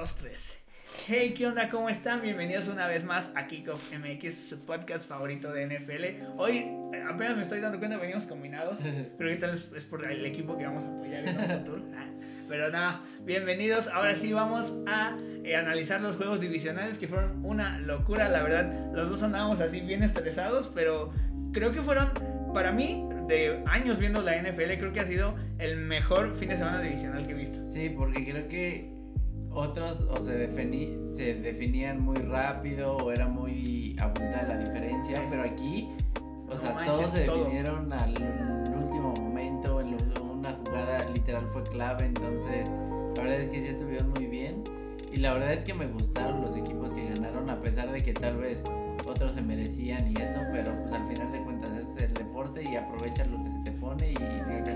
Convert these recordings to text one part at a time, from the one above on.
Dos, tres. Hey, ¿qué onda? ¿Cómo están? Bienvenidos una vez más a Kickoff MX, su podcast favorito de NFL. Hoy eh, apenas me estoy dando cuenta, venimos combinados, pero ahorita es, es por el equipo que vamos a apoyar en el futuro. Ah, Pero nada, bienvenidos. Ahora sí vamos a eh, analizar los juegos divisionales que fueron una locura. La verdad, los dos andábamos así bien estresados, pero creo que fueron, para mí, de años viendo la NFL, creo que ha sido el mejor fin de semana divisional que he visto. Sí, porque creo que otros o se, defini- se definían muy rápido o era muy abultada la diferencia, Sí. pero aquí, o No sea, manches, todos se todo. definieron al último momento, en una jugada literal fue clave, entonces la verdad es que sí estuvieron muy bien y la verdad es que me gustaron los equipos que ganaron a pesar de que tal vez otros se merecían y eso, pero pues al final de cuentas es el deporte y aprovechas lo que se te pone y tienes que.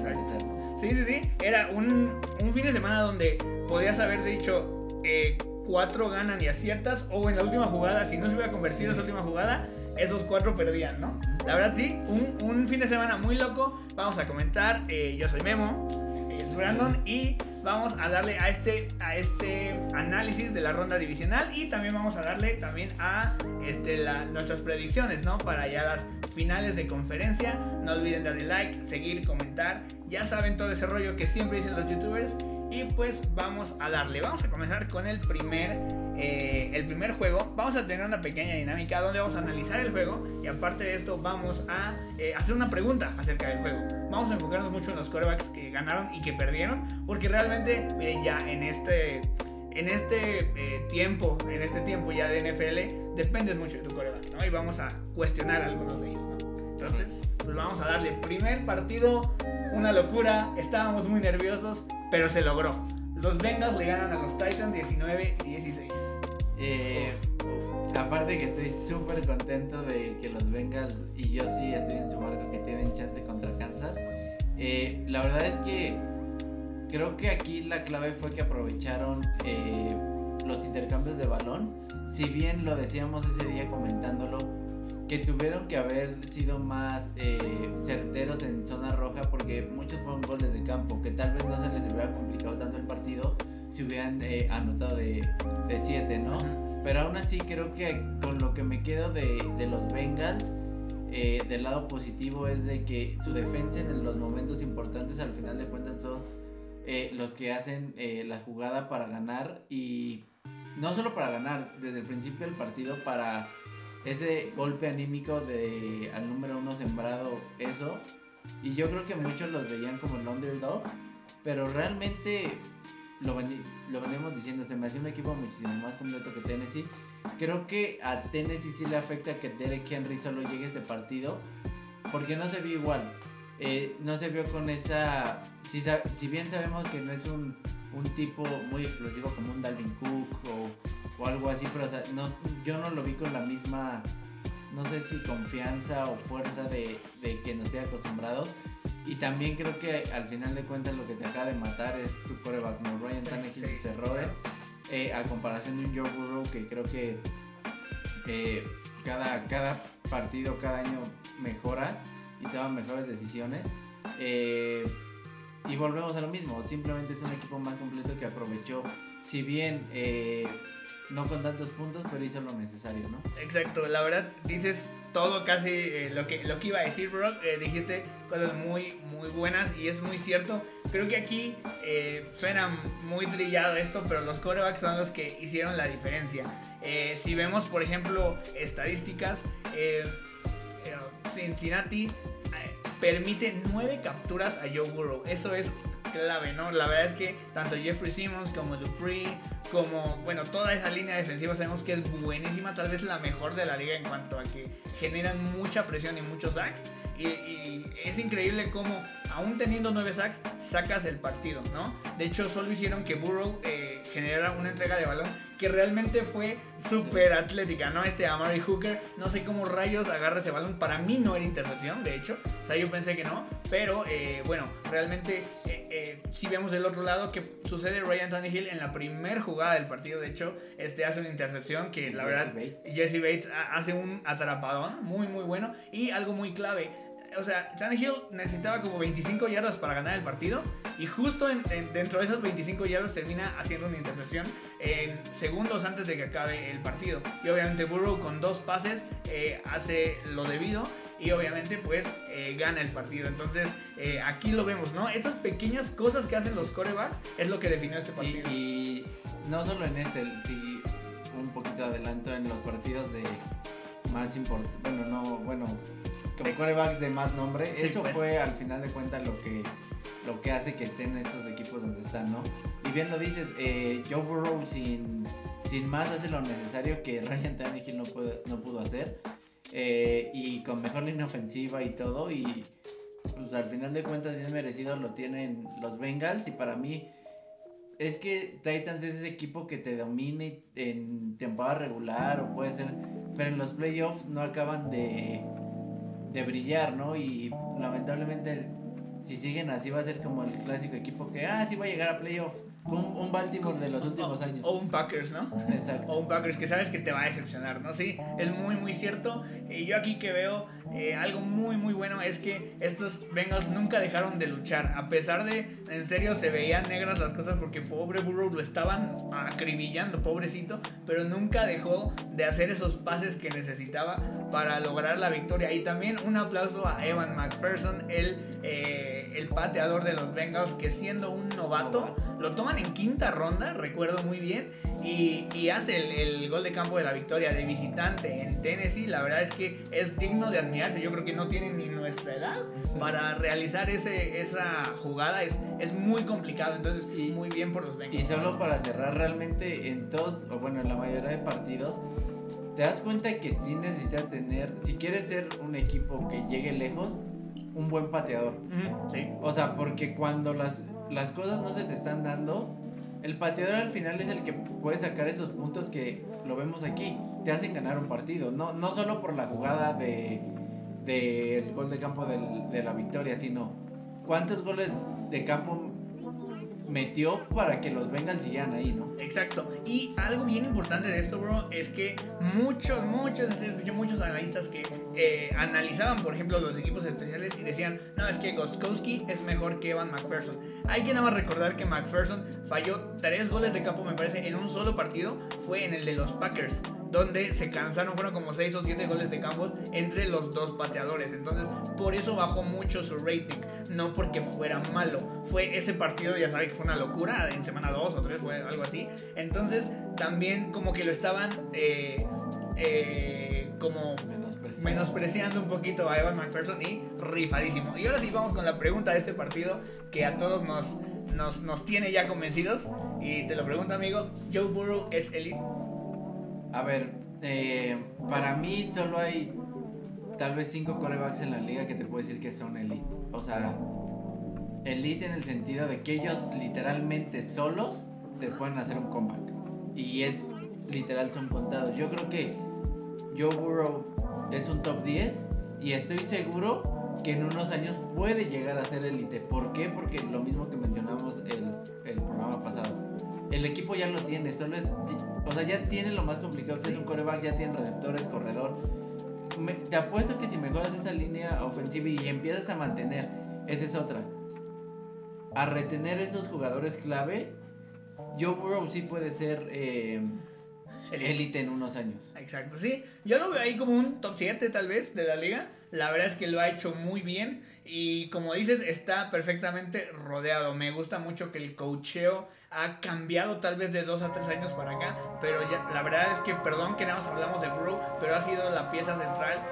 Sí, sí, sí. Era un, un fin de semana donde podías haber dicho eh, cuatro ganan y aciertas, o en la última jugada, si no se hubiera convertido esa última jugada, esos cuatro perdían, ¿no? La verdad, sí, un, un fin de semana muy loco. Vamos a comentar. eh, yo soy Memo, él es Brandon, y vamos a darle a este, a este análisis de la ronda divisional y también vamos a darle también a este, la- nuestras predicciones, ¿no? Para ya las finales de conferencia. No olviden darle like, seguir, comentar. Ya saben todo ese rollo que siempre dicen los youtubers. Y pues vamos a darle. Vamos a comenzar con el primer, eh, el primer juego. Vamos a tener una pequeña dinámica donde vamos a analizar el juego. Y aparte de esto, vamos a eh, hacer una pregunta acerca del juego. Vamos a enfocarnos mucho en los quarterbacks que ganaron y que perdieron. Porque realmente, miren, ya en este, en este eh, tiempo, en este tiempo ya de NFL, dependes mucho de tu quarterback, ¿no? Y vamos a cuestionar algunos de ellos, ¿no? Entonces, pues vamos a darle. Primer partido, una locura. Estábamos muy nerviosos, pero se logró. Los Bengals le ganan a los Titans 19-16. Eh, aparte que estoy súper contento de que los Bengals y yo sí estoy en su barco que tienen chance contra Kansas. Eh, la verdad es que creo que aquí la clave fue que aprovecharon eh, los intercambios de balón. Si bien lo decíamos ese día comentándolo, que tuvieron que haber sido más eh, certeros en zona roja porque muchos fueron goles de campo, que tal vez no se les hubiera complicado tanto el partido si hubieran eh, anotado de 7, ¿no? Pero aún así creo que con lo que me quedo de, de los Bengals, eh, del lado positivo es de que su defensa en los momentos importantes al final de cuentas son eh, los que hacen la jugada para ganar y no solo para ganar, desde el principio del partido para ese golpe anímico de al número uno sembrado eso y yo creo que muchos los veían como el underdog pero realmente lo, veni- lo venimos diciendo, se me hacía un equipo muchísimo más completo que Tennessee. Creo que a Tennessee sí le afecta que Derek Henry solo llegue a este partido, porque no se vio igual. Eh, no se vio con esa... Si, si bien sabemos que no es un, un tipo muy explosivo como un Dalvin Cook o, o algo así, pero o sea, no, yo no lo vi con la misma, no sé si confianza o fuerza de, de que nos estoy acostumbrados. Y también creo que al final de cuentas lo que te acaba de matar es tu coreback, ¿no? Ryan Sí, sí. sus errores. eh, a comparación de un Joe Burrow que creo que eh, cada, cada partido, cada año mejora y toma mejores decisiones. Eh, y volvemos a lo mismo, simplemente es un equipo más completo que aprovechó, si bien no con tantos puntos, pero hizo lo necesario, ¿no? Exacto, la verdad dices todo casi eh, lo, que, lo que iba a decir, Brock. Eh, dijiste cosas muy, muy buenas y es muy cierto. Creo que aquí eh, suena muy trillado esto, pero los corebacks son los que hicieron la diferencia. Si vemos, por ejemplo, estadísticas, Cincinnati permite nueve capturas a Joe Burrow. Eso es clave, ¿no? La verdad es que tanto Jeffrey Simmons como Dupree, como, bueno, toda esa línea defensiva sabemos que es buenísima, tal vez la mejor de la liga en cuanto a que generan mucha presión y muchos sacks. Y, y es increíble cómo, aún teniendo nueve sacks, sacas el partido, ¿no? De hecho, solo hicieron que Burrow eh, generara una entrega de balón que realmente fue súper atlética, ¿no? Este Amari Hooker, no sé cómo rayos agarra ese balón, para mí no era intercepción, de hecho, o sea, yo pensé que no, pero eh, bueno, realmente eh, eh, si vemos del otro lado que sucede Ryan Tannehill en la primer jugada del partido, de hecho, este hace una intercepción que la Jesse verdad Bates. Jesse Bates ha- hace un atrapadón muy muy bueno y algo muy clave. o sea, Tannehill necesitaba como 25 yardas para ganar el partido y justo en, dentro de esas 25 yardas termina haciendo una intercepción en segundos antes de que acabe el partido. Y obviamente Burrow con dos pases eh, hace lo debido y obviamente pues eh, gana el partido. Entonces eh, aquí lo vemos, ¿no? Esas pequeñas cosas que hacen los corebacks es lo que definió este partido. Y, no solo en este, sí, un poquito adelanto en los partidos de más importantes, bueno, no, bueno, con corebacks de más nombre, eso pues. fue al final de cuentas lo que lo que hace que estén esos equipos donde están, ¿no? Y bien lo dices, eh, Joe Burrow sin, sin más hace lo necesario que Ryan Tannehill no, no pudo hacer. Eh, y con mejor línea ofensiva y todo. Y pues al final de cuentas bien merecido lo tienen los Bengals. Y para mí es que Titans es ese equipo que te domine en temporada regular o puede ser... Pero en los playoffs no acaban de, de brillar, ¿no? Y lamentablemente si siguen así va a ser como el clásico equipo que, ah, sí va a llegar a playoffs un, Baltimore de los últimos años. O un Packers, ¿no? Exacto. O un Packers que sabes que te va a decepcionar, ¿no? Sí, es muy, muy cierto. Y yo aquí que veo eh, algo muy, muy bueno es que estos Bengals nunca dejaron de luchar. A pesar de, en serio, se veían negras las cosas porque pobre Burrow lo estaban acribillando, pobrecito. Pero nunca dejó de hacer esos pases que necesitaba para lograr la victoria. Y también un aplauso a Evan McPherson, el, eh, el pateador de los Bengals, que siendo un novato, lo toman en quinta ronda, recuerdo muy bien, y, hace el, gol de campo de la victoria de visitante en Tennessee. La verdad es que es digno de Yo creo que no tiene ni nuestra edad para realizar ese, esa jugada. Es, es muy complicado, entonces muy bien por los Bengals. Y solo para cerrar, realmente en todos, o bueno, en la mayoría de partidos, te das cuenta que sí necesitas tener, si quieres ser un equipo que llegue lejos, un buen pateador. sí. O sea, porque cuando las, las cosas no se te están dando, el pateador al final es el que puede sacar esos puntos que lo vemos aquí, te hacen ganar un partido. No, no solo por la jugada de del gol de campo de la victoria, sino cuántos goles de campo metió para que los Bengals sigan ahí, ¿no? Exacto. Y algo bien importante de esto, bro, es que muchos, muchos, escuché muchos analistas que eh, analizaban, por ejemplo, los equipos especiales y decían, no, es que Gostkowski es mejor que Evan McPherson. Hay que nada más recordar que McPherson falló tres goles de campo, me parece, en un solo partido, fue en el de los Packers donde se cansaron, fueron como 6 o 7 goles de campo entre los dos pateadores. Entonces, por eso bajó mucho su rating, no porque fuera malo. Fue ese partido, ya saben que fue una locura, en semana 2 o 3 fue algo así. Entonces, también como que lo estaban... Eh, eh, como menospreciando. un poquito a Evan McPherson y rifadísimo. Y ahora sí vamos con la pregunta de este partido que a todos nos, nos, nos tiene ya convencidos. Y te lo pregunto, amigo: ¿Joe Burrow es elite? A ver, eh, para mí solo hay tal vez cinco corebacks en la liga que te puedo decir que son elite. O sea, elite en el sentido de que ellos literalmente solos te pueden hacer un comeback. Y es literal, son contados. Yo creo que Joe Burrow es un top 10 y estoy seguro que en unos años puede llegar a ser elite. ¿Por qué? Porque lo mismo que mencionamos el, el programa pasado. El equipo ya lo tiene, solo es o sea, ya tiene lo más complicado que es un coreback, ya tiene receptores, corredor. te apuesto que si mejoras esa línea ofensiva y empiezas a mantener, esa es otra. A retener esos jugadores clave, Joe Burrow sí puede ser eh, élite en unos años. Exacto, sí. Yo lo veo ahí como un top 7 tal vez de la liga. La verdad es que lo ha hecho muy bien y como dices, está perfectamente rodeado. Me gusta mucho que el cocheo ha cambiado tal vez de dos a tres años para acá, pero ya, la verdad es que, perdón que nada más hablamos de Burrow, pero ha sido la pieza central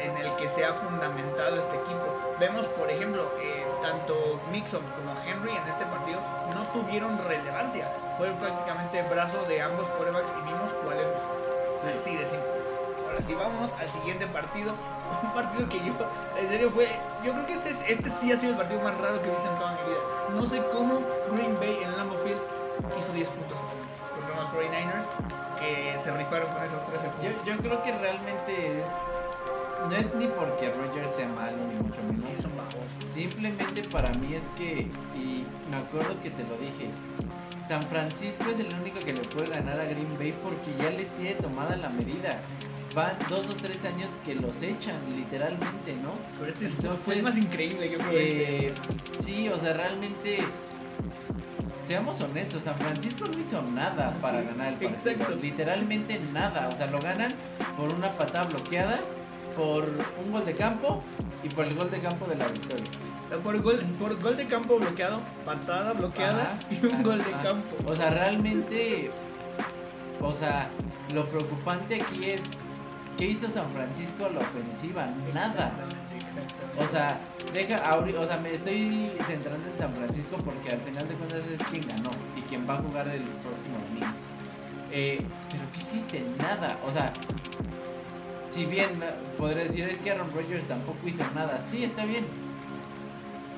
en, el que se ha fundamentado este equipo. Vemos, por ejemplo, eh, tanto Mixon como Henry en este partido no tuvieron relevancia. Fue prácticamente brazo de ambos quarterbacks y vimos cuál es mejor. Así de simple. Ahora sí, vamos al siguiente partido. Un partido que yo, en serio, fue. Yo creo que este, este sí ha sido el partido más raro que he visto en toda mi vida. No sé cómo Green Bay en Lambeau Field hizo 10 puntos contra los 49ers que se rifaron con esos 13 puntos. Yo, yo creo que realmente es. No es ni porque Rogers sea malo, ni mucho menos. Es un Simplemente para mí es que. Y me acuerdo que te lo dije. San Francisco es el único que le puede ganar a Green Bay porque ya les tiene tomada la medida. van dos o tres años que los echan, literalmente, ¿no? Pero este fue el más increíble, yo creo. Este. Eh, sí, o sea, realmente. Seamos honestos, San Francisco no hizo nada para ganar el partido. Exacto. Literalmente nada. O sea, lo ganan por una patada bloqueada, por un gol de campo y por el gol de campo de la victoria. Por gol, por gol de campo bloqueado, patada bloqueada y un gol de campo. O sea, realmente. O sea, lo preocupante aquí es ¿Qué hizo San Francisco a la ofensiva? Nada. O sea, deja, o sea, me estoy centrando en San Francisco porque al final de cuentas es quien ganó y quien va a jugar el próximo domingo. Eh, pero ¿qué hiciste? Nada. O sea, si bien podría decir es que Aaron Rodgers tampoco hizo nada, sí, está bien.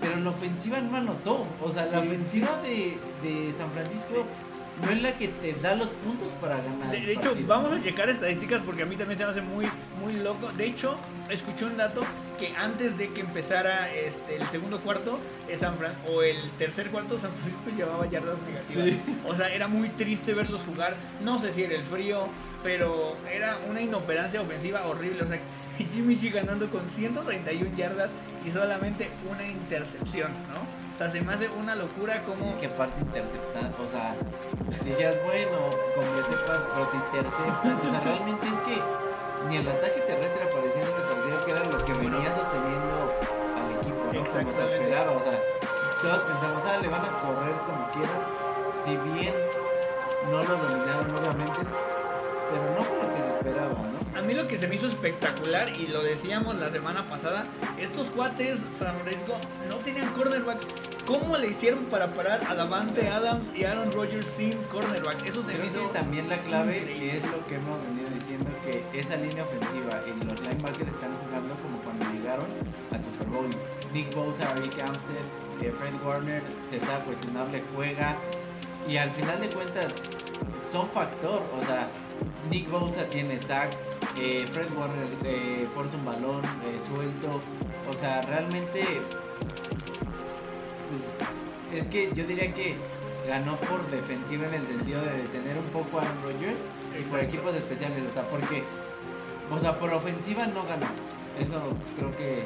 Pero la ofensiva no anotó. O sea, la ofensiva de, de San Francisco no es la que te da los puntos para ganar. De, hecho, vamos a checar estadísticas porque a mí también se me hace muy, muy loco. De hecho, escuché un dato que antes de que empezara este, el segundo cuarto San Fran o el tercer cuarto, San Francisco llevaba yardas negativas. O sea, era muy triste verlos jugar. No sé si era el frío, pero era una inoperancia ofensiva horrible. O sea, Jimmy G ganando con 131 yardas y solamente una intercepción, ¿no? O sea, se me hace una locura como... que aparte interceptar, o sea, dijeras, bueno, completé paso, pero te interceptan. O sea, realmente es que ni el ataque terrestre apareció en que venía sosteniendo al equipo, ¿no? Como se esperaba, o sea, todos pensamos, ah, le van a correr como quieran. Si bien no lo dominaron, obviamente, pero no fue lo que se esperaba, ¿no? a mí lo que se me hizo espectacular, y lo decíamos la semana pasada, estos cuates, Francisco, no tenían cornerbacks. ¿Cómo le hicieron para parar a Davante Adams y Aaron Rodgers sin cornerbacks? Eso se me hizo. también la clave es lo que hemos venido diciendo: que esa línea ofensiva y los linebackers están jugando como llegaron al Super Bowl. Nick Bosa, Rick Amster, eh, Fred Warner, se está cuestionable, juega. Y al final de cuentas, son factor. O sea, Nick Bosa tiene sack, eh, Fred Warner eh, forza un balón eh, suelto. O sea, realmente. Pues, es que yo diría que ganó por defensiva en el sentido de detener un poco a Aaron Rodgers y por equipos especiales. O sea, porque. O sea, por ofensiva no ganó. Eso creo que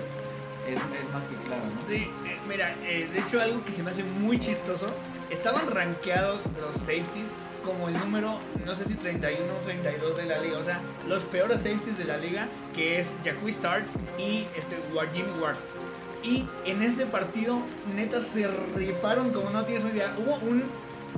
es, más que claro, ¿no? Sí, mira, de hecho, algo que se me hace muy chistoso. Estaban rankeados los safeties como el número, no sé si 31 o 32 de la liga. O sea, los peores safeties de la liga, que es Jacqui Start y este, Jimmy Ward. Y en este partido, neta, se rifaron como no tienes idea. Hubo un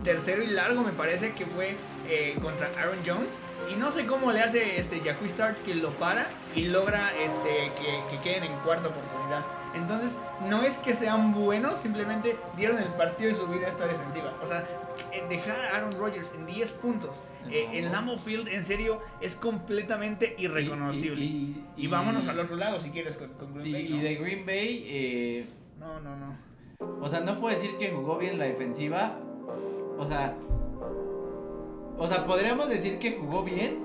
tercero y largo, me parece, que fue eh, contra Aaron Jones. Y no sé cómo le hace este Jacqui Start que lo para y logra este, que, que queden en cuarta oportunidad. Entonces, no es que sean buenos, simplemente dieron el partido de su vida a esta defensiva. O sea, eh, dejar a Aaron Rodgers en 10 puntos eh, en Lambeau Field, en serio, es completamente irreconocible. Y, vámonos al otro lado si quieres con, Green Bay. Y de Green Bay, eh, no, no, no. O sea, no puedo decir que jugó bien la defensiva. O sea, o sea, podríamos decir que jugó bien.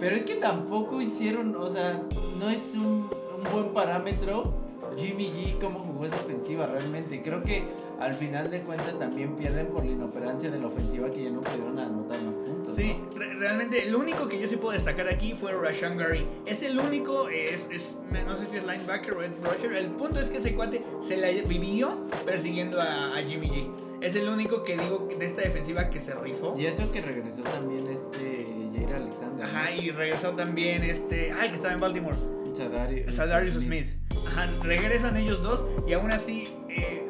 Pero es que tampoco hicieron, o sea, no es un buen parámetro Jimmy G cómo jugó esa ofensiva realmente. Creo que al final de cuentas también pierden por la inoperancia de la ofensiva que ya no pudieron anotar más puntos. Sí, realmente el único que yo sí puedo destacar aquí fue Rashan Gary. Es el único, es, es, no sé si es linebacker o es rusher. El punto es que ese cuate se la vivió persiguiendo a, Jimmy G. Es el único que digo de esta defensiva que se rifó. Y eso que regresó también este Jair Alexander. Ajá, y regresó también este. Ay, que estaba en Baltimore. Sadarius, Smith. Ajá, regresan ellos dos y aún así eh,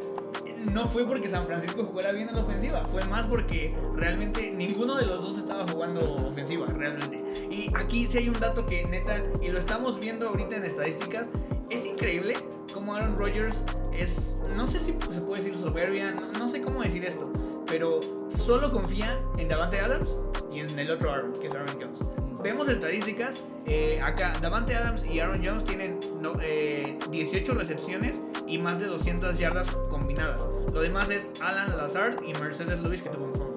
no fue porque San Francisco jugara bien en la ofensiva, fue más porque realmente ninguno de los dos estaba jugando ofensiva, realmente. Y aquí sí hay un dato que neta, y lo estamos viendo ahorita en estadísticas, es increíble cómo Aaron Rodgers es, no sé si se puede decir soberbia, no, sé cómo decir esto, pero solo confía en Davante Adams y en el otro Aaron, que es Aaron Jones. Vemos estadísticas eh, acá, Davante Adams y Aaron Jones tienen 18 eh, recepciones y más de 200 yardas combinadas. Lo demás es Alan Lazard y Mercedes Lewis que tuvo un fondo.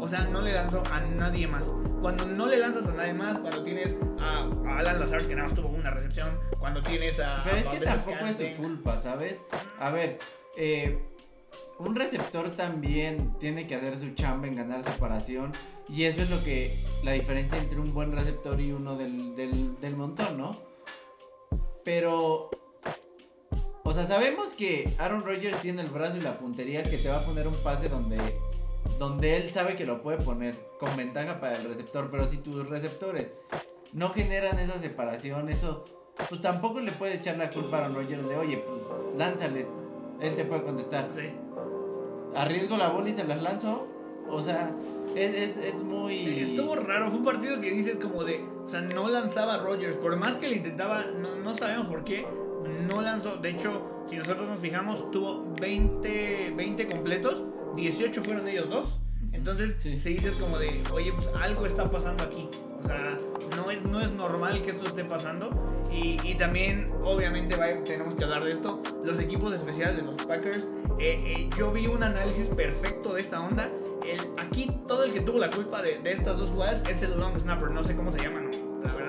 O sea, no le lanzó a nadie más. Cuando no le lanzas a nadie más, cuando tienes a, Alan Lazard que nada más tuvo una recepción, cuando tienes a. Pero es que tampoco es su culpa, ¿sabes? A ver, eh, un receptor también tiene que hacer su chamba en ganar separación. Y eso es lo que. La diferencia entre un buen receptor y uno del, del, del montón, ¿no? Pero. O sea, sabemos que Aaron Rodgers tiene el brazo y la puntería que te va a poner un pase donde. Donde él sabe que lo puede poner con ventaja para el receptor. Pero si tus receptores no generan esa separación, eso. Pues tampoco le puedes echar la culpa a Aaron Rodgers de, oye, pues lánzale. Él te puede contestar. Sí. Arriesgo la bola y se las lanzo. O sea, es, es, es muy. Estuvo raro, fue un partido que dices como de, o sea, no lanzaba a Rodgers, por más que le intentaba, no, no sabemos por qué, no lanzó, de hecho, si nosotros nos fijamos, tuvo 20, 20 completos, 18 fueron ellos dos, entonces Sí. se dices como de, oye, pues algo está pasando aquí, o sea, no es, no es normal que esto esté pasando, y, y también, obviamente, va- tenemos que hablar de esto, los equipos especiales de los Packers, eh, eh, yo vi un análisis perfecto de esta onda, el, aquí todo el que tuvo la culpa de, de estas dos jugadas es el long snapper, no sé cómo se llama, no,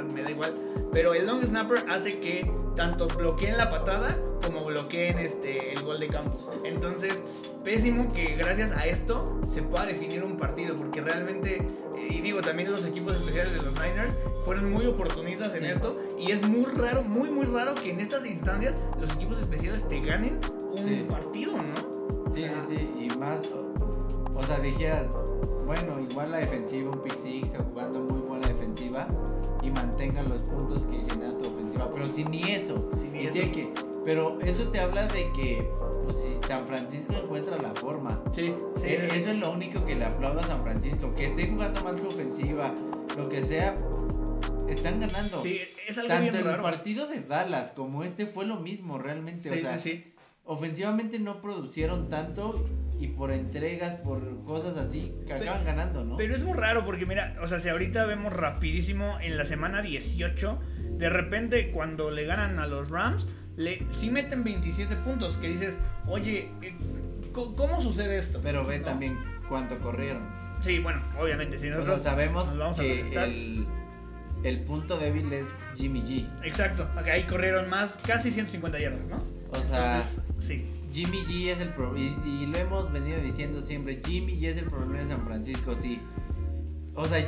me da igual, pero el long snapper hace que tanto bloqueen la patada como bloqueen este, el gol de campo. Entonces, pésimo que gracias a esto se pueda definir un partido, porque realmente, eh, y digo, también los equipos especiales de los Niners fueron muy oportunistas en Sí. esto, y es muy raro, muy, muy raro que en estas instancias los equipos especiales te ganen un Sí. partido, ¿no? Sí, sí, sí. Y más. O, o sea, dijeras, bueno, igual la defensiva, un pick six, jugando muy buena defensiva y mantengan los puntos que genera tu ofensiva. Pero si ni eso. Ni y eso. que- pero eso te habla de que pues, si San Francisco encuentra la forma. Sí, sí, Eh, sí. Eso es lo único que le aplaudo a San Francisco. Que esté jugando mal su ofensiva, lo que sea, están ganando. Sí, es algo Tanto bien el raro. partido de Dallas como este fue lo mismo realmente. Sí, o sea, sí, sí. Ofensivamente no producieron tanto y por entregas, por cosas así, que acaban ganando, ¿no? Pero es muy raro porque mira, o sea, si ahorita vemos rapidísimo en la semana 18, de repente cuando le ganan a los Rams, le sí meten 27 puntos, que dices, oye, eh, ¿cómo sucede esto? Pero ve ¿No? también cuánto corrieron. Sí, bueno, obviamente, si O sea, nosotros sabemos nos vamos a que los stats. el, el punto débil es Jimmy G. Exacto, acá ahí corrieron más, casi 150 yardas, ¿no? O sea, sí. Jimmy G es el problema. Y, y lo hemos venido diciendo siempre. Jimmy G es el problema de San Francisco, sí. O sea,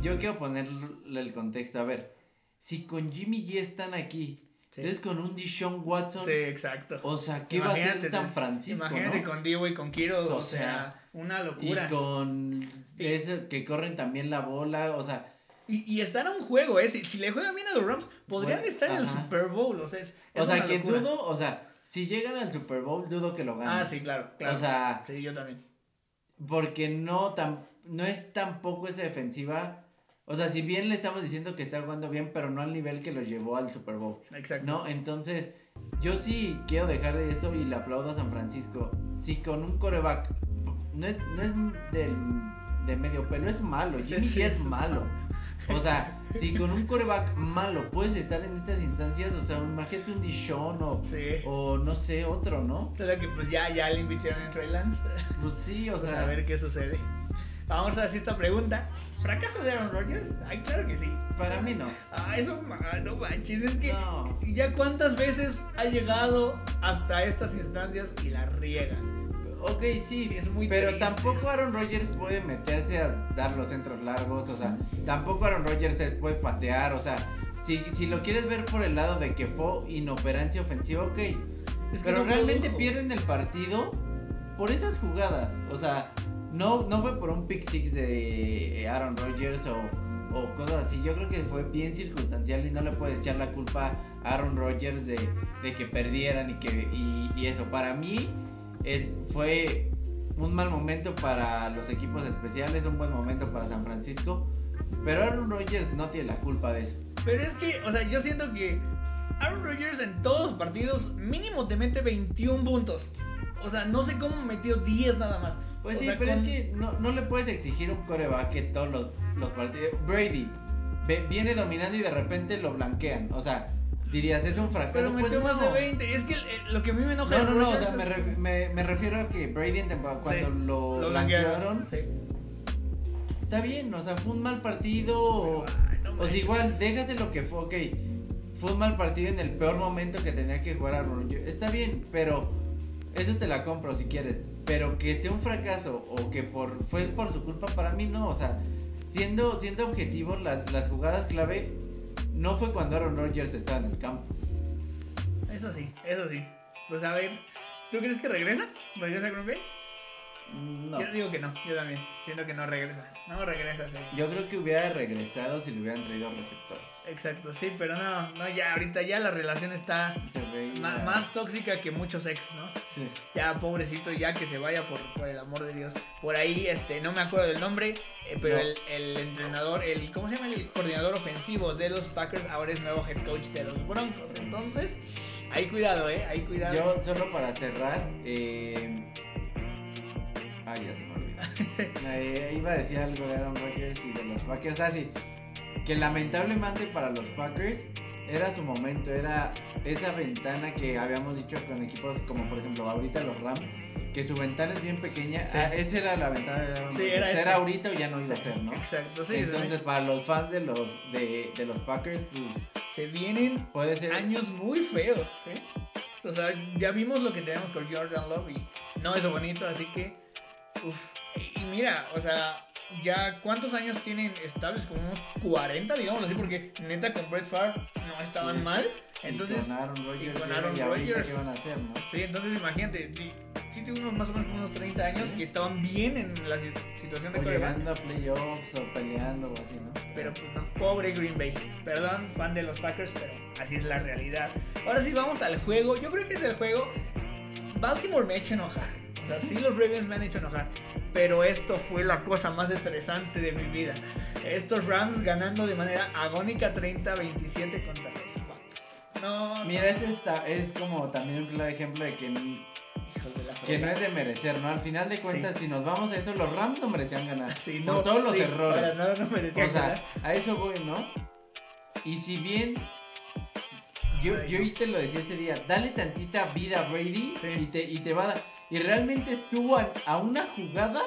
yo quiero ponerle el contexto. A ver, si con Jimmy G están aquí, Sí. entonces con un Deshaun Watson, Sí, exacto. o sea, ¿qué va a hacer San Francisco? Imagínate no? con Divo y con Kiro, o, O sea, sea, una Y locura. con eso que corren también la bola, o sea, Y, y están a un juego, ¿eh? Si, si le juegan bien a los Rams, podrían Bueno, estar en el. Super Bowl, o sea, es, es o sea que locura. dudo, o sea, si llegan al Super Bowl, dudo que lo ganen. Ah, sí, claro, claro. O sea, sí, yo también. porque no tan no es tampoco esa defensiva. O sea, si bien le estamos diciendo que está jugando bien, pero no al nivel que lo llevó al Super Bowl. Exacto. No, entonces yo sí quiero dejar eso y le aplaudo a San Francisco. Si con un coreback no es, no es del, de medio pelo, es malo. Sí, sí, es malo. O sea, si con un coreback malo puedes estar en estas instancias, o sea, imagínate un Dishon o, Sí. o no sé, otro, ¿no? Será que pues ya, ya le invitaron en Trey Lance. Pues sí, o Pues sea, a ver qué sucede. Vamos a hacer esta pregunta. ¿Fracaso de Aaron Rodgers? Ay, claro que sí. para mí no. Ah, eso, ma- no manches, es que No. ya cuántas veces ha llegado hasta estas instancias y la riega. Ok, sí, Es muy pero triste. tampoco Aaron Rodgers puede meterse a dar los centros largos, o sea, tampoco Aaron Rodgers se puede patear, o sea, si, si lo quieres ver por el lado de que fue inoperancia ofensiva, ok, Es que pero no realmente produjo. pierden el partido por esas jugadas, o sea, no, no fue por un pick six de Aaron Rodgers o, o cosas así, yo creo que fue bien circunstancial y no le puedes echar la culpa a Aaron Rodgers de, de que perdieran y que y, y eso, para mí es, fue un mal momento para los equipos especiales, un buen momento para San Francisco. Pero Aaron Rodgers no tiene la culpa de eso. Pero es que, o sea, yo siento que Aaron Rodgers en todos los partidos mínimo te mete 21 puntos. O sea, no sé cómo metió 10 nada más. Pues O sí, sea, pero con- es que no, no le puedes exigir un coreback que todos los, los partidos. Brady ve- viene dominando y de repente lo blanquean. O sea, dirías, es un fracaso. Pero pues metió más no. de 20. Es que eh, lo que a mí me enoja No, no, no, o sea, me, me, me refiero a que Brady en temporada, cuando Sí, lo, lo blanquearon. Sí. está bien, o sea, fue un mal partido. O, Ay, no o sea, igual, déjase lo que fue, ok. Fue un mal partido en el peor momento que tenía que jugar a Rodgers. Está bien, pero eso te la compro si quieres. Pero que sea un fracaso o que por fue por su culpa, para mí no. O sea, siendo, siendo objetivos, las, las jugadas clave no fue cuando Aaron Rodgers estaba en el campo. Eso sí, eso sí. Pues a ver, ¿tú crees que regresa? ¿Regresa a Green Bay? No. Yo digo que no, yo también. Siento que no regresa. No regresa, sí. Yo creo que hubiera regresado si le hubieran traído receptores. Exacto, sí, pero no, no, ya ahorita ya la relación está ma- más tóxica que muchos ex, ¿no? Sí. Ya, pobrecito, ya que se vaya por, por el amor de Dios. Por ahí, este, no me acuerdo del nombre, eh, pero No. el, el entrenador, el, ¿cómo se llama? El coordinador ofensivo de los Packers ahora es nuevo head coach de los Broncos. Entonces, hay cuidado, ¿eh? Hay cuidado. Yo, solo para cerrar, eh... Ya se me olvidó. Iba a decir algo de Aaron Rodgers y de los Packers. Así, que lamentablemente para los Packers era su momento, era esa ventana que habíamos dicho con equipos como por ejemplo ahorita los Rams, que su ventana es bien pequeña. Sí. Ah, esa era la ventana de Aaron Sí, Rodgers. era ahorita o ya no iba a ser, ¿no? Exacto, sí. sí, Entonces, para los fans de los, de, de los Packers, pues se vienen puede ser. años muy feos, ¿sí? O sea, ya vimos lo que tenemos con Jordan Love y no es bonito, así que. Uf. Y, y mira, o sea, ya cuántos años tienen estables, como unos 40, digamos así, porque neta con Brett Favre no estaban Sí. mal. y Entonces, con Aaron Rodgers, con llega Aaron y Rodgers. qué van a hacer, ¿no? sí, entonces imagínate, sí, sí tiene unos más o menos como unos 30 años Sí. y estaban bien en la si- situación de O llegando a playoffs o peleando o así, ¿no? Pero pues no, pobre Green Bay. Perdón, fan de los Packers, pero así es la realidad. Ahora sí vamos al juego. Yo creo que es el juego. Baltimore me ha hecho enojar. O sea, sí los Ravens me han hecho enojar. Pero esto fue la cosa más estresante de mi vida. Estos Rams ganando de manera agónica 30-27 contra los Bucks. No, Mira, este está, es como también un claro ejemplo de que, n- hijos de la que no es de merecer, ¿no? Al final de cuentas, si nos vamos a eso, los Rams no merecían ganar. Sí, por no, todos los sí, errores. para nada no merecía O sea, ganar. a eso voy, ¿no? Y si bien yo, Ay, yo no. y te lo decía ese día, dale tantita vida a Brady Sí. y, te, y te va a dar. Y realmente estuvo a, a una jugada,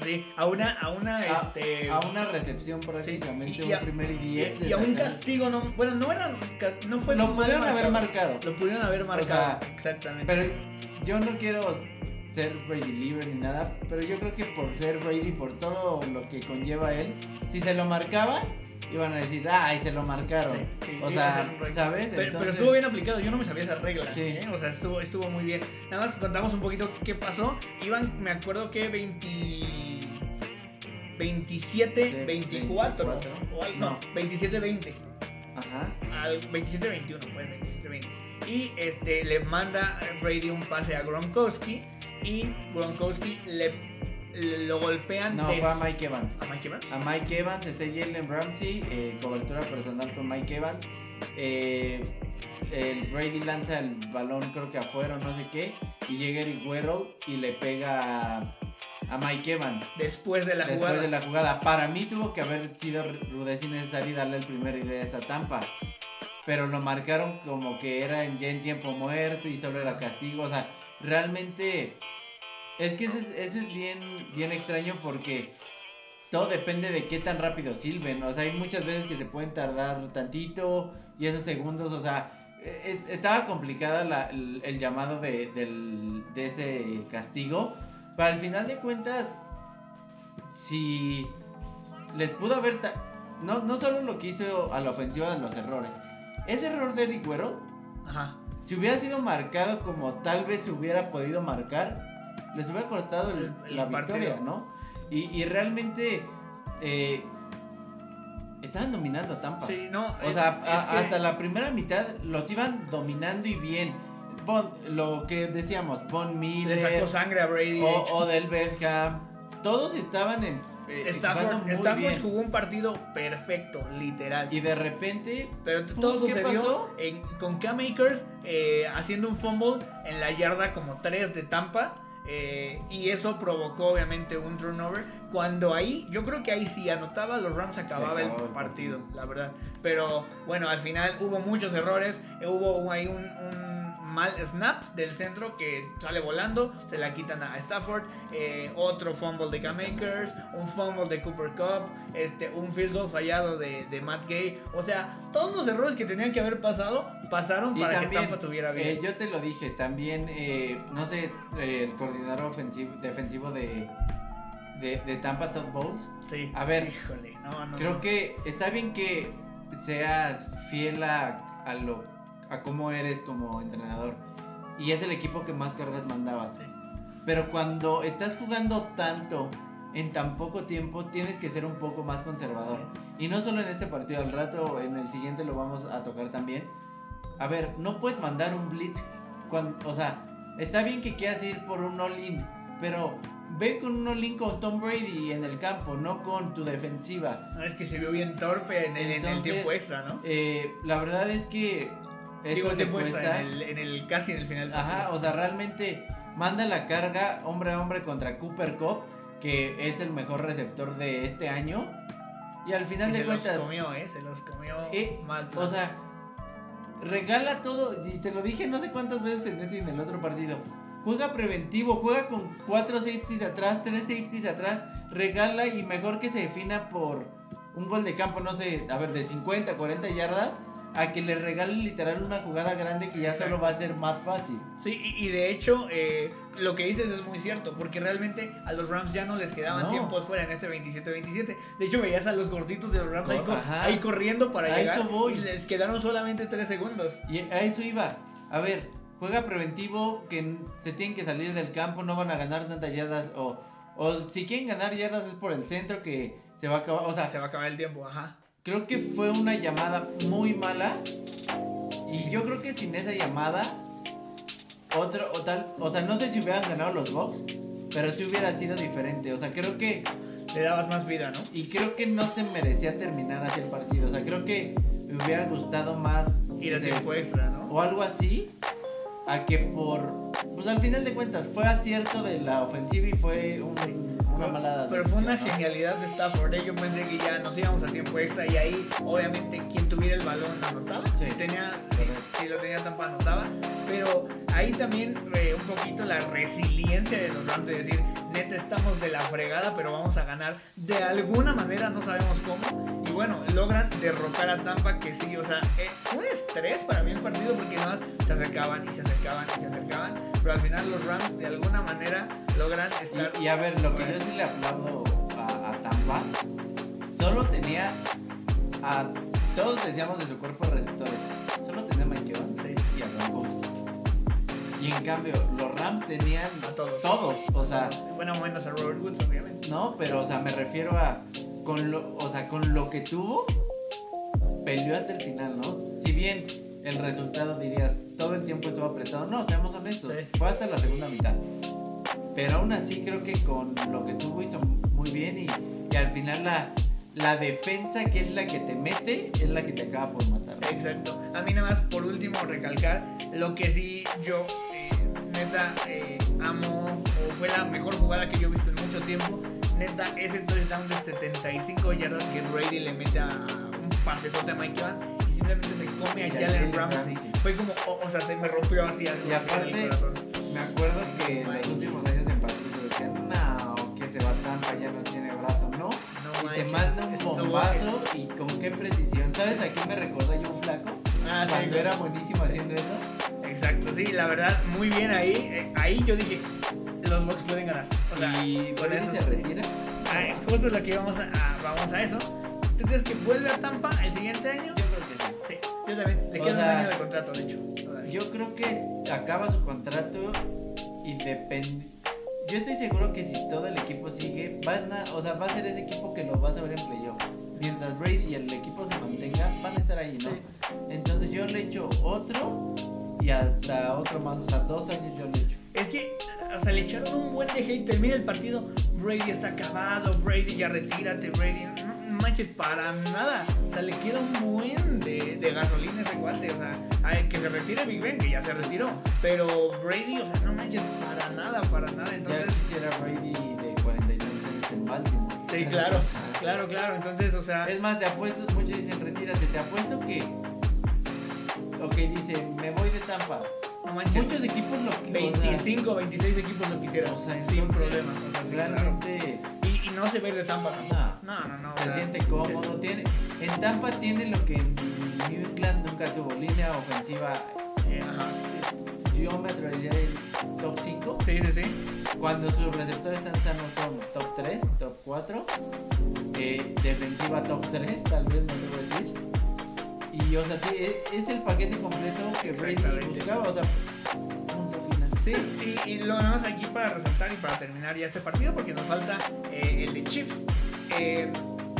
Sí, a una, a una, a, este... a una recepción prácticamente, y a- un primer y Y, diez. de y a un castigo no, bueno, no era, no fue Lo pudieron haber marcado. Lo pudieron haber marcado, sea, exactamente. Pero yo no quiero ser Brady libre ni nada, pero yo creo que por ser Brady, por todo lo que conlleva él, si se lo marcaba, iban a decir, ay, se lo marcaron. Sí, sí, o sea. ¿sabes? pero, pero Entonces, estuvo bien aplicado, yo no me sabía esa regla. Sí. ¿eh? O sea, estuvo, estuvo muy bien. Nada más contamos un poquito qué pasó. Iban, me acuerdo que 20. 27, Sí, 24. 24. o no, No. 27, 20. Ajá. al 27-21, pues 27-20. Y este, le manda Brady un pase a Gronkowski y Gronkowski le- lo golpean No, des- fue a Mike Evans. ¿A Mike Evans? A Mike Evans, está Jalen Ramsey, eh, cobertura personal con Mike Evans. Eh, el Brady lanza el balón, creo que afuera o no sé qué. Y llega Eric Weddle y le pega a, a Mike Evans. Después de la después jugada. de la jugada. Para mí tuvo que haber sido rudeza innecesaria darle el primer idea a esa tampa. Pero lo marcaron como que era en- ya en tiempo muerto y solo era castigo. O sea, realmente es que eso es, eso es bien, bien extraño porque todo depende de qué tan rápido silben. O sea, hay muchas veces que se pueden tardar tantito y esos segundos, o sea, es- estaba complicada la- el, el llamado de, del- de ese castigo. Pero al final de cuentas, si les pudo haber... no, no solo lo que hizo a la ofensiva de los errores. Ese error de Eric Güero, Ajá. si hubiera sido marcado como tal vez se hubiera podido marcar, les hubiera cortado el- El- la victoria, partido. ¿no? Y, y realmente eh, estaban dominando a Tampa. Sí, no. O es- sea, es a- que- hasta la primera mitad los iban dominando y bien. Von- lo que decíamos, Von Le Miller, sacó sangre a Brady. o. Odell Beckham, todos estaban en. eh, Stafford, muy Stafford bien. jugó un partido perfecto, literal. Y de repente, Pero todo ¿qué sucedió en- con Cam Akers eh, haciendo un fumble en la yarda como 3 de Tampa. Eh, y eso provocó obviamente un turnover. Cuando ahí, yo creo que ahí sí anotaba, los Rams acababa el el partido, la verdad. Pero bueno, al final hubo muchos errores. eh, Hubo ahí un, un mal snap del centro que sale volando, se la quitan a Stafford, eh, otro fumble de K-Makers, un fumble de Cooper Cup, este, un field goal fallado de, de Matt Gay. O sea, todos los errores que tenían que haber pasado pasaron Y para también, que Tampa tuviera bien. eh, yo te lo dije, también, eh, no sé, eh, el coordinador ofensivo, defensivo de, de, de Tampa, Todd Bowles. sí. a ver, híjole, no, no. Creo no. que está bien que seas fiel a, a lo a cómo eres como entrenador. Y es el equipo que más cargas mandabas. Sí. Pero cuando estás jugando tanto en tan poco tiempo, tienes que ser un poco más conservador. Y no solo en este partido, al rato en el siguiente lo vamos a tocar también. A ver, no puedes mandar un blitz cuando, o sea, está bien que quieras ir por un all-in, pero ve con un all-in con Tom Brady en el campo, no con tu defensiva. No, es que se vio bien torpe en el, en el Entonces, tiempo extra, ¿no? Eh, la verdad es que eso Digo, extra, cuesta. en el, en el casi en el final. Ajá, o sea, realmente manda la carga hombre a hombre contra Cooper Cup, que es el mejor receptor de este año. Y al final Y de se cuentas, los comió, ¿eh? Se los comió Eh, mal. o sea, regala todo. Y te lo dije no sé cuántas veces en este y en el otro partido. Juega preventivo, juega con cuatro safeties atrás, tres safeties atrás. Regala y mejor que se defina por un gol de campo, no sé, a ver, de 50, 40 yardas. A que le regale literal una jugada grande que ya solo va a ser más fácil. Sí, y, y de hecho, eh, lo que dices es muy cierto, porque realmente a los Rams ya no les quedaban No. tiempos fuera en este 27-27. De hecho, veías a los gorditos de los Rams ahí, corriendo para A llegar eso voy. y les quedaron solamente 3 segundos. Y a eso iba. A ver, juega preventivo, que se tienen que salir del campo, no van a ganar tantas yardas. O, o si quieren ganar yardas es por el centro que se va a acabar. O sea, Se va a acabar el tiempo, ajá. Creo que fue una llamada muy mala. Y yo creo que sin esa llamada, otro, o tal, o sea, no sé si hubieran ganado los Bucks, pero sí hubiera sido diferente. O sea, creo que Le dabas más vida, ¿no? y creo que no se merecía terminar así el partido. O sea, creo que me hubiera gustado más Ir a tiempo extra, ¿no? o algo así a que por pues al final de cuentas fue acierto de la ofensiva y fue un- una mala Pero fue una genialidad de Stafford. ¿eh? Yo pensé que ya nos íbamos a tiempo extra y ahí, obviamente, quien tuviera el balón anotaba. Sí. Si, tenía, si, Correcto. si lo tenía Tampa, anotaba. Pero ahí también eh, un poquito la resiliencia de los Rams de decir, neta, estamos de la fregada, pero vamos a ganar de alguna manera, no sabemos cómo. Y bueno, logran derrocar a Tampa, que sí, o sea, eh, fue estrés para mí el partido porque nada más se acercaban y se acercaban y se acercaban. Pero al final los Rams de alguna manera logran estar Y, y a ver, lo que yo sí le aplaudo a, a Tampa, solo tenía a todos decíamos de su cuerpo de receptores, solo tenía a Mike Evans Sí. y a Gronkowski. Y en cambio, los Rams tenían a todos. todos, o sea, Bueno, menos a Robert Woods, obviamente. No, pero o sea, me refiero a con lo, o sea, con lo que tuvo peleó hasta el final, ¿no? Si bien el resultado dirías todo el tiempo estuvo apretado, no, seamos honestos, Sí. fue hasta la segunda mitad. Pero aún así creo que con lo que tuvo hizo muy bien y, y al final la, la defensa que es la que te mete es la que te acaba por matar. Exacto. A mí nada más, por último, recalcar lo que sí yo, eh, neta, eh, amo, o fue la mejor jugada que yo he visto en mucho tiempo. Neta, ese touchdown de 75 yardas que Brady le mete a un pasesote a Mike Evans simplemente se come a Jalen Ramsey. Ramsey. Fue como, o, o sea, se me rompió así algo Y en aparte, el corazón. Me acuerdo Sí, que en los últimos años en Patricio decían, no, que se va Tampa, ya no tiene brazo, no. No Y te manches, manda un bombazo y con qué precisión. ¿Sabes a quién me recordó yo un flaco? Ah, sí, Cuando güey. era buenísimo haciendo eso. Exacto, sí, la verdad, muy bien ahí. eh, ahí yo dije, los Bucks pueden ganar. O sea, y con eso se sí. retira. Ay, justo es lo que vamos a, a- vamos a eso. ¿Tú crees que vuelve a Tampa el siguiente año? Yo también. Le O queda sea, un año de contrato, de hecho. todavía. Yo creo que acaba su contrato y depende. Yo estoy seguro que si todo el equipo sigue, van a, o sea, va a ser ese equipo que lo vas a ver en playoff. Mientras Brady y el equipo se mantenga, van a estar ahí, ¿no? Sí. Entonces yo le echo otro y hasta otro más, o sea, dos años yo le echo. Es que, o sea, le echaron un buen de hate. Termina el partido, Brady está acabado, Brady ya retírate, Brady. No manches, para nada. O sea, le queda un buen de, de gasolina a ese guante. O sea, ay, que se retire Big Ben, que ya se retiró. Pero Brady, o sea, no manches, para nada, para nada. Ya Entonces. quisiera Brady de 49 años en Baltimore. Sí, claro, claro, claro. Entonces, o sea, Es más, te apuesto, muchos dicen retírate, te apuesto que. Ok, dice, me voy de Tampa. No manches. Muchos equipos lo que 25, 26 equipos lo quisieron. O sea, sin entonces, problema. O sea, sí, claro. Y, y no se ve de Tampa tampoco. No. No, no, no. se siente cómodo. Tiene, en Tampa tiene lo que New England nunca tuvo, línea ofensiva. eh, ajá. Yo me atrevería el top 5. Sí, sí, sí. Cuando sus receptores están sanos son top 3, top 4. eh, defensiva top 3, tal vez me atrevo a decir. Y o sea, ti- e- es el paquete completo que Brady buscaba. O sea. Sí, y, y lo nada más aquí para resaltar y para terminar ya este partido, porque nos falta eh, el de Chiefs. Eh,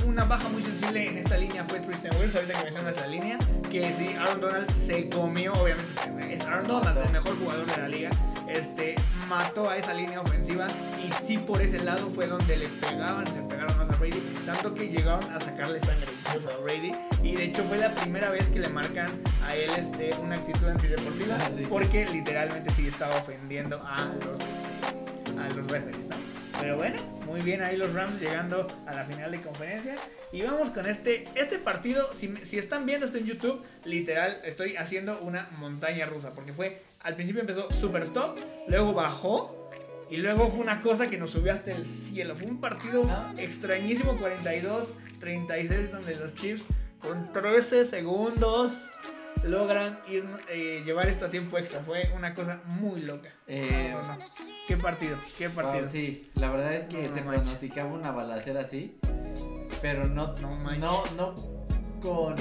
una baja muy sensible en esta línea fue Tristan Wills, ahorita que mencionas la línea, que sí, Aaron Donald se comió, obviamente es Aaron Donald, el mejor jugador de la liga, este, mató a esa línea ofensiva y sí por ese lado fue donde le pegaban, le pegaron más a Brady, tanto que llegaron a sacarle sangre a Brady y de hecho fue la primera vez que le marcan a él este, una actitud antideportiva Ah, porque literalmente sí estaba ofendiendo a los, este, a los referees, ¿no? Pero bueno, muy bien ahí los Rams llegando a la final de conferencia. Y vamos con este, este partido, si, si están viendo esto en YouTube, literal estoy haciendo una montaña rusa, porque fue, al principio empezó super top, luego bajó. Y luego fue una cosa que nos subió hasta el cielo. Fue un partido ¿No? extrañísimo, 42-36, donde los Chiefs con 13 segundos logran ir, eh, llevar esto a tiempo extra. Fue una cosa muy loca. Eh, No, no. ¿Qué partido? ¿Qué partido? sí, la verdad es que se pronosticaba una balacera así. Pero no, No con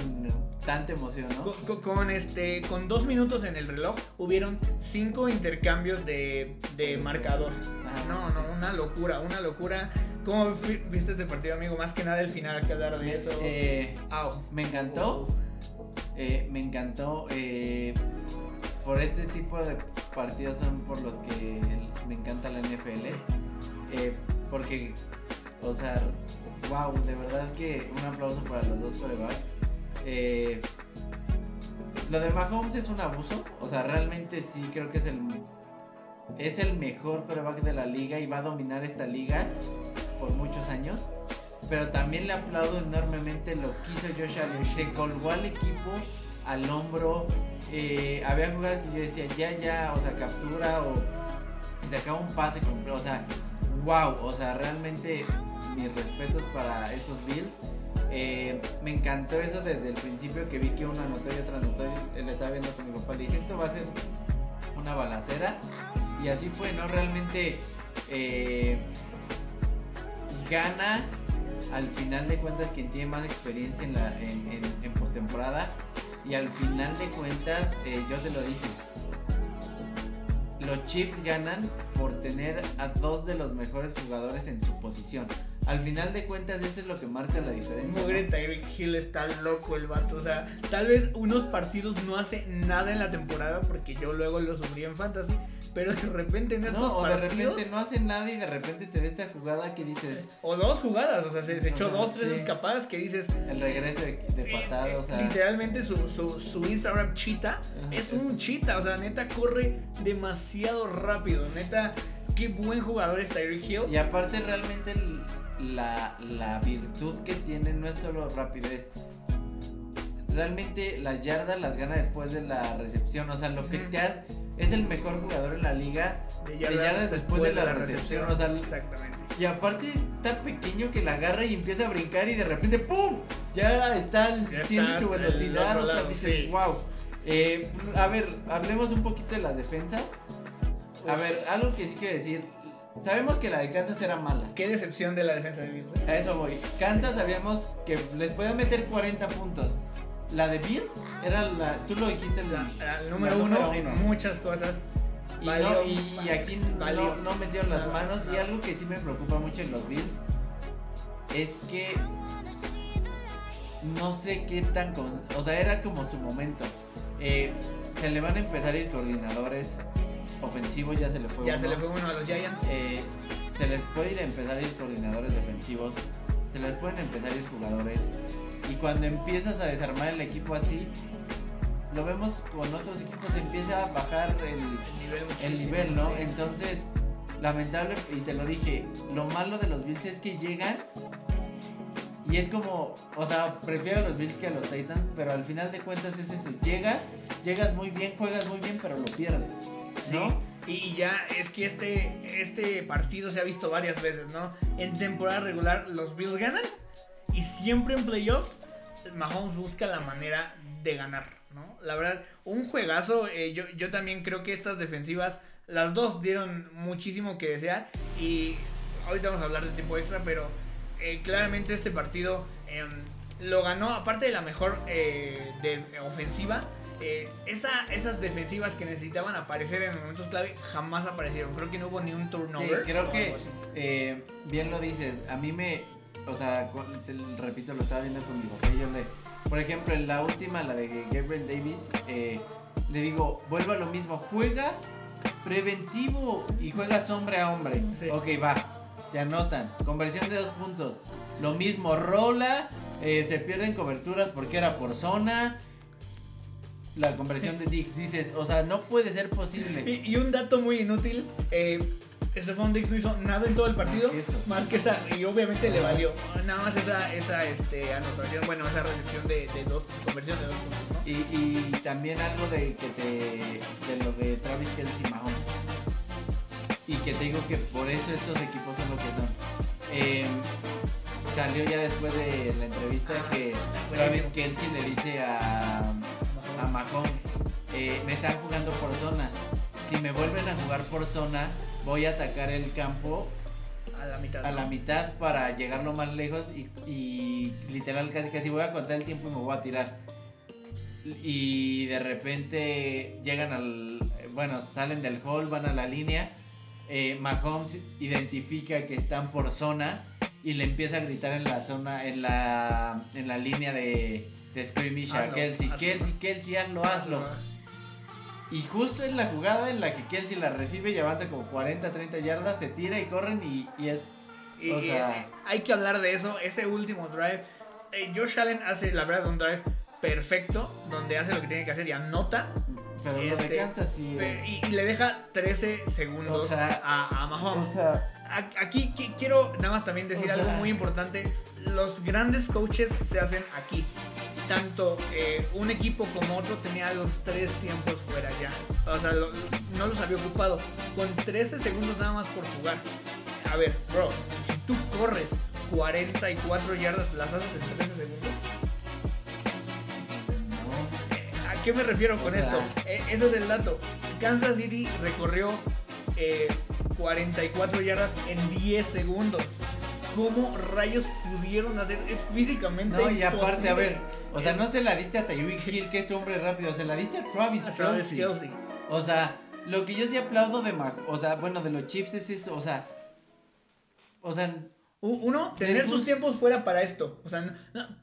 tanta emoción, ¿no? Con, este, con dos minutos en el reloj hubieron cinco intercambios de, de marcador. Ajá. No, no, una locura, una locura. ¿Cómo viste este partido, amigo? Más que nada el final, que hablar de eso. Eh, me encantó. Eh, me encantó. eh, por este tipo de partidos son por los que me encanta la NFL. eh, porque, o sea, wow, de verdad que un aplauso para los dos corebacks. Lo de Mahomes es un abuso. O sea, realmente sí creo que es el es el mejor coreback de la liga y va a dominar esta liga por muchos años. Pero también le aplaudo enormemente lo que hizo Josh Allen. Se colgó al equipo al hombro. eh, había jugadas que yo decía, ya, ya, o sea, captura o y sacaba un pase completo. O sea, wow, o sea, realmente mis respetos para estos Bills. Eh, me encantó eso desde el principio que vi que uno anotó y otro anotó. Él estaba viendo con mi papá. Le dije, esto va a ser una balacera. Y así fue, ¿no? Realmente eh, gana al final de cuentas quien tiene más experiencia en, la, en, en, en postemporada. Y al final de cuentas, eh, yo te lo dije. Los Chiefs ganan por tener a dos de los mejores jugadores en su posición. Al final de cuentas, eso es lo que marca la diferencia. Mugre ¿no? Tyreek Hill está loco el vato. O sea, tal vez unos partidos no hace nada en la temporada porque yo luego lo sufrí en fantasy. Pero de repente en estos No, o de repente no hace nada y de repente te da esta jugada que dices O dos jugadas, o sea, se, se echó dos, tres sí. escapadas que dices. el regreso de, de eh, patada, eh, o sea. Literalmente su, su, su Instagram chita Ajá. es un chita, o sea, neta corre demasiado rápido. Neta, qué buen jugador es Tyreek Hill. Y aparte realmente la, la virtud que tiene no es solo rapidez. Realmente las yardas las gana después de la recepción. O sea, lo que te ha, es el mejor jugador en la liga. De yardas después de la recepción, o sea, Exactamente. Y aparte está pequeño que la agarra y empieza a brincar y de repente ¡pum! Ya está, está su velocidad. O sea, dices, sí. wow. Eh, a ver, hablemos un poquito de las defensas. A ver, algo que sí quiero decir. Sabemos que la de Kansas era mala. Qué decepción de la defensa de Bills. ¿eh? A eso voy. Kansas sabíamos que les podía meter 40 puntos. La de Bills era la. Tú lo dijiste, La, la, la número uno, muchas cosas. y, valió- no- y aquí valió. no, no metieron las manos. Y algo que sí me preocupa mucho en los Bills es que. No sé qué tan. o sea, era como su momento. Eh, se le van a empezar a ir coordinadores ofensivos, ya se le fue Ya uno. se le fue uno a los Giants. Eh, se les puede ir a empezar a ir coordinadores defensivos, se les pueden empezar a ir jugadores. Y cuando empiezas a desarmar el equipo así, lo vemos con otros equipos, empieza a bajar el, el nivel, el nivel, ¿no? Entonces, lamentable, y te lo dije, lo malo de los Bills es que llegan Y es como, o sea, prefiero a los Bills que a los Titans, pero al final de cuentas es eso. Llegas, llegas muy bien, juegas muy bien, pero lo pierdes. ¿no? Sí. Y ya es que este, este partido se ha visto varias veces, ¿no? En temporada regular los Bills ganan y siempre en playoffs Mahomes busca la manera de ganar, ¿no? La verdad, un juegazo. eh, yo, yo también creo que estas defensivas, las dos dieron muchísimo que desear y ahorita vamos a hablar de tiempo extra, pero eh, claramente este partido em, lo ganó, aparte de la mejor eh, de, ofensiva. eh, esa, esas defensivas que necesitaban aparecer en momentos clave jamás aparecieron. Creo que no hubo ni un turnover. Sí, creo que eh, bien lo dices. A mí me, o sea, te repito, lo estaba viendo con mi papá y yo le, por ejemplo, en la última, la de Gabriel Davis, eh, le digo, vuelvo a lo mismo, juega preventivo y juegas hombre a hombre. Sí. Ok, va, te anotan. Conversión de dos puntos. Lo mismo, rola, eh, se pierden coberturas porque era por zona. La conversión de Dix, dices, o sea, no puede ser posible. Y, y un dato muy inútil, eh, Stephon Diggs no hizo nada en todo el partido, Más que esa, y obviamente le valió. Nada más esa, esa este, anotación, bueno, esa recepción de, de dos, conversión de dos puntos, ¿no? Y, y también algo de que te de lo de Travis Kelsey y Mahomes. Y que te digo que por eso estos equipos son lo que son. Eh, salió ya después de la entrevista Ah, que Travis. Kelsey le dice a, a Mahomes, eh, me están jugando por zona. Si me vuelven a jugar por zona, voy a atacar el campo A la mitad. a la ¿no? mitad para llegar lo más lejos y, y literal casi casi voy a contar el tiempo y me voy a tirar. Y de repente llegan al, bueno, salen del hall, van a la línea. eh, Mahomes identifica que están por zona y le empieza a gritar en la zona, en la, en la línea de, de scrimmage a Kelsey, hazlo. Kelsey, Kelsey, hazlo, hazlo. Y justo en la jugada en la que Kelsey la recibe y avanza como 40, 30 yardas, se tira y corren y, y es Y, O sea- eh, hay que hablar de eso, ese último drive. eh, Josh Allen hace, la verdad, un drive perfecto, donde hace lo que tiene que hacer y anota. Pero Este, de Kansas sí es. Y, y le deja 13 segundos O sea, a, a Mahomes. O sea, Aquí qui- quiero nada más también decir O algo muy importante. Los grandes coaches se hacen aquí. Tanto eh, un equipo como otro tenía los tres tiempos fuera ya. O sea, lo- no los había ocupado. Con 13 segundos nada más por jugar. A ver, bro, si tú corres 44 yardas, ¿las haces en 13 segundos? no. Eh, ¿A qué me refiero con O sea- esto? Eh, ese es el dato. Kansas City recorrió eh, 44 yardas en 10 segundos. ¿Cómo rayos pudieron hacer? Es físicamente No, y aparte, a ver, o sea, Es- no se la diste a Tyreek Hill, que es tu hombre rápido, se la diste a Travis, a Travis. Kelce. O sea, lo que yo sí aplaudo de Maj o sea, bueno, de los Chiefs es eso, o sea, o sea, Uno, tener sus tiempos fuera para esto. O sea,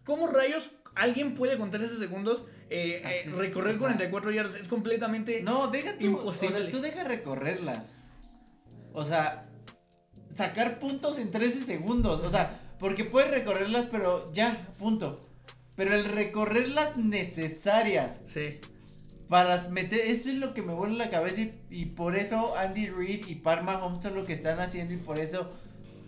¿cómo rayos alguien puede con 13 segundos eh, eh, es, recorrer sea, 44 yardas? Es completamente... no, deja tú, Imposible. o sea, tú deja recorrerlas. O sea, sacar puntos en 13 segundos, o sea, porque puedes recorrerlas, pero ya, punto. Pero el recorrerlas necesarias Sí. para meter, eso es lo que me vuelve la cabeza y, y por eso Andy Reid y Parma Holmes son lo que están haciendo y por eso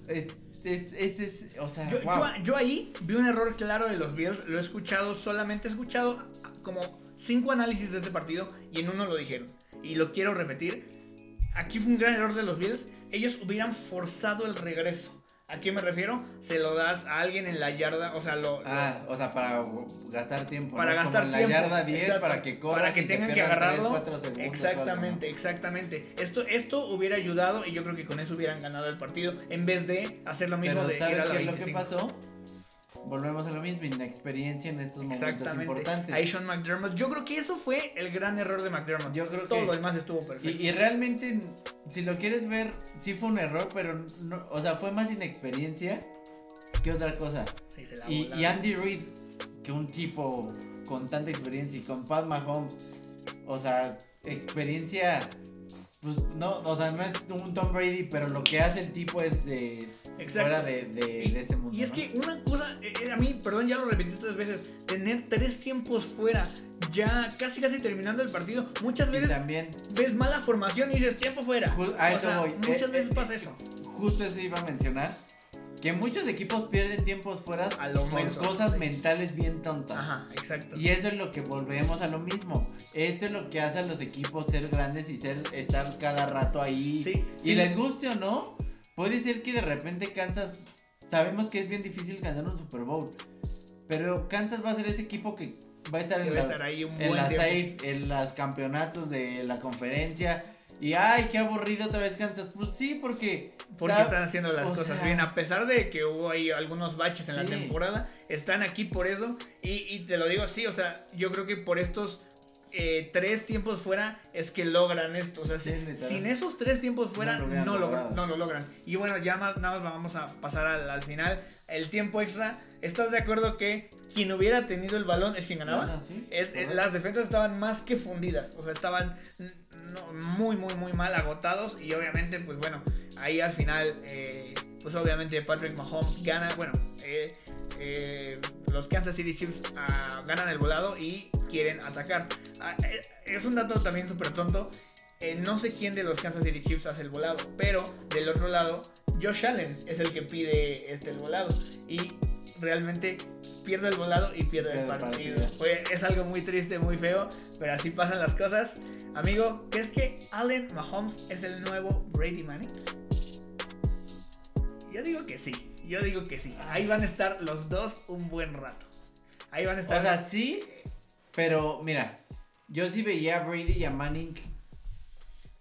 es, es, es, es- o sea, Yo, wow. yo- yo ahí vi un error claro de los Bills. Lo he escuchado, solamente he escuchado como cinco análisis de este partido y en uno lo dijeron. Y lo quiero repetir. Aquí fue un gran error de los Bills. Ellos hubieran forzado el regreso. ¿A qué me refiero? Se lo das a alguien en la yarda, o sea, lo... lo- Ah, o sea, para gastar tiempo. para ¿no? gastar Como en la tiempo. yarda 10 exacto, para que corran para que tengan que agarrarlo. cuatro segundos o algo, exactamente, exactamente. Esto, esto hubiera ayudado y yo creo que con eso hubieran ganado el partido en vez de hacer lo mismo Pero de ir ¿sabes a la qué es lo que 25. pasó? Volvemos a lo mismo, inexperiencia en estos momentos importantes. Ahí Sean McDermott. Yo creo que eso fue el gran error de McDermott. Yo creo Todo que- lo demás estuvo perfecto. Y, y realmente, si lo quieres ver, sí fue un error, pero no, o sea, fue más inexperiencia que otra cosa. Sí, se la Y, y Andy Reid, que un tipo con tanta experiencia y con Pat Mahomes, o sea, experiencia, pues no, o sea, no es un Tom Brady, pero lo que hace el tipo es de Exacto. fuera de, de, Y- de este mundo. Y es ¿no? que una cosa, eh, eh, a mí, perdón, ya lo repetí tres veces, tener tres tiempos fuera, ya casi casi terminando el partido, muchas veces también, ves mala formación y dices tiempo fuera. A eso sea, voy. Muchas Eh, veces eh, pasa eso. justo eso iba a mencionar, que muchos equipos pierden tiempos fuera A lo por menso. cosas mentales bien tontas. Ajá, exacto. Y eso es lo que volvemos a lo mismo. Esto es lo que hace a los equipos ser grandes y ser estar cada rato ahí. Sí, y sí. les guste o no, puede ser que de repente Kansas, sabemos que es bien difícil ganar un Super Bowl, pero Kansas va a ser ese equipo que va a estar en Debe las, estar ahí un en buen la tiempo. safe, en los campeonatos de la conferencia. Y ay, qué aburrido otra vez Kansas. Pues sí, porque Porque están haciendo las o cosas sea- bien, a pesar de que hubo ahí algunos baches en la temporada, están aquí por eso. Y, y te lo digo así, o sea, yo creo que por estos eh, tres tiempos fuera es que logran esto. O sea, Sí, sin esos tres tiempos fuera No logran, no lo logran. Y bueno, ya más, nada más vamos a pasar al, al final. El tiempo extra, ¿estás de acuerdo que quien hubiera tenido el balón es quien ganaba? Bueno, sí, Es- eh, las defensas estaban más que fundidas, o sea, estaban no, muy, muy, muy mal agotados y obviamente, pues bueno, ahí al final, eh, pues obviamente Patrick Mahomes gana, bueno, eh, eh, los Kansas City Chiefs ah, ganan el volado y quieren atacar. Ah, eh, es un dato también súper tonto, eh, no sé quién de los Kansas City Chiefs hace el volado, pero del otro lado, Josh Allen es el que pide este, el volado y realmente pierde el volado y pierde el Pierde el partido. partido. Fue- es algo muy triste, muy feo, pero así pasan las cosas. Amigo, ¿crees que Allen Mahomes es el nuevo Brady Manning? Yo digo que sí, yo digo que sí. Ahí van a estar los dos un buen rato. Ahí van a estar. O sea, sí, pero mira, yo sí veía a Brady y a Manning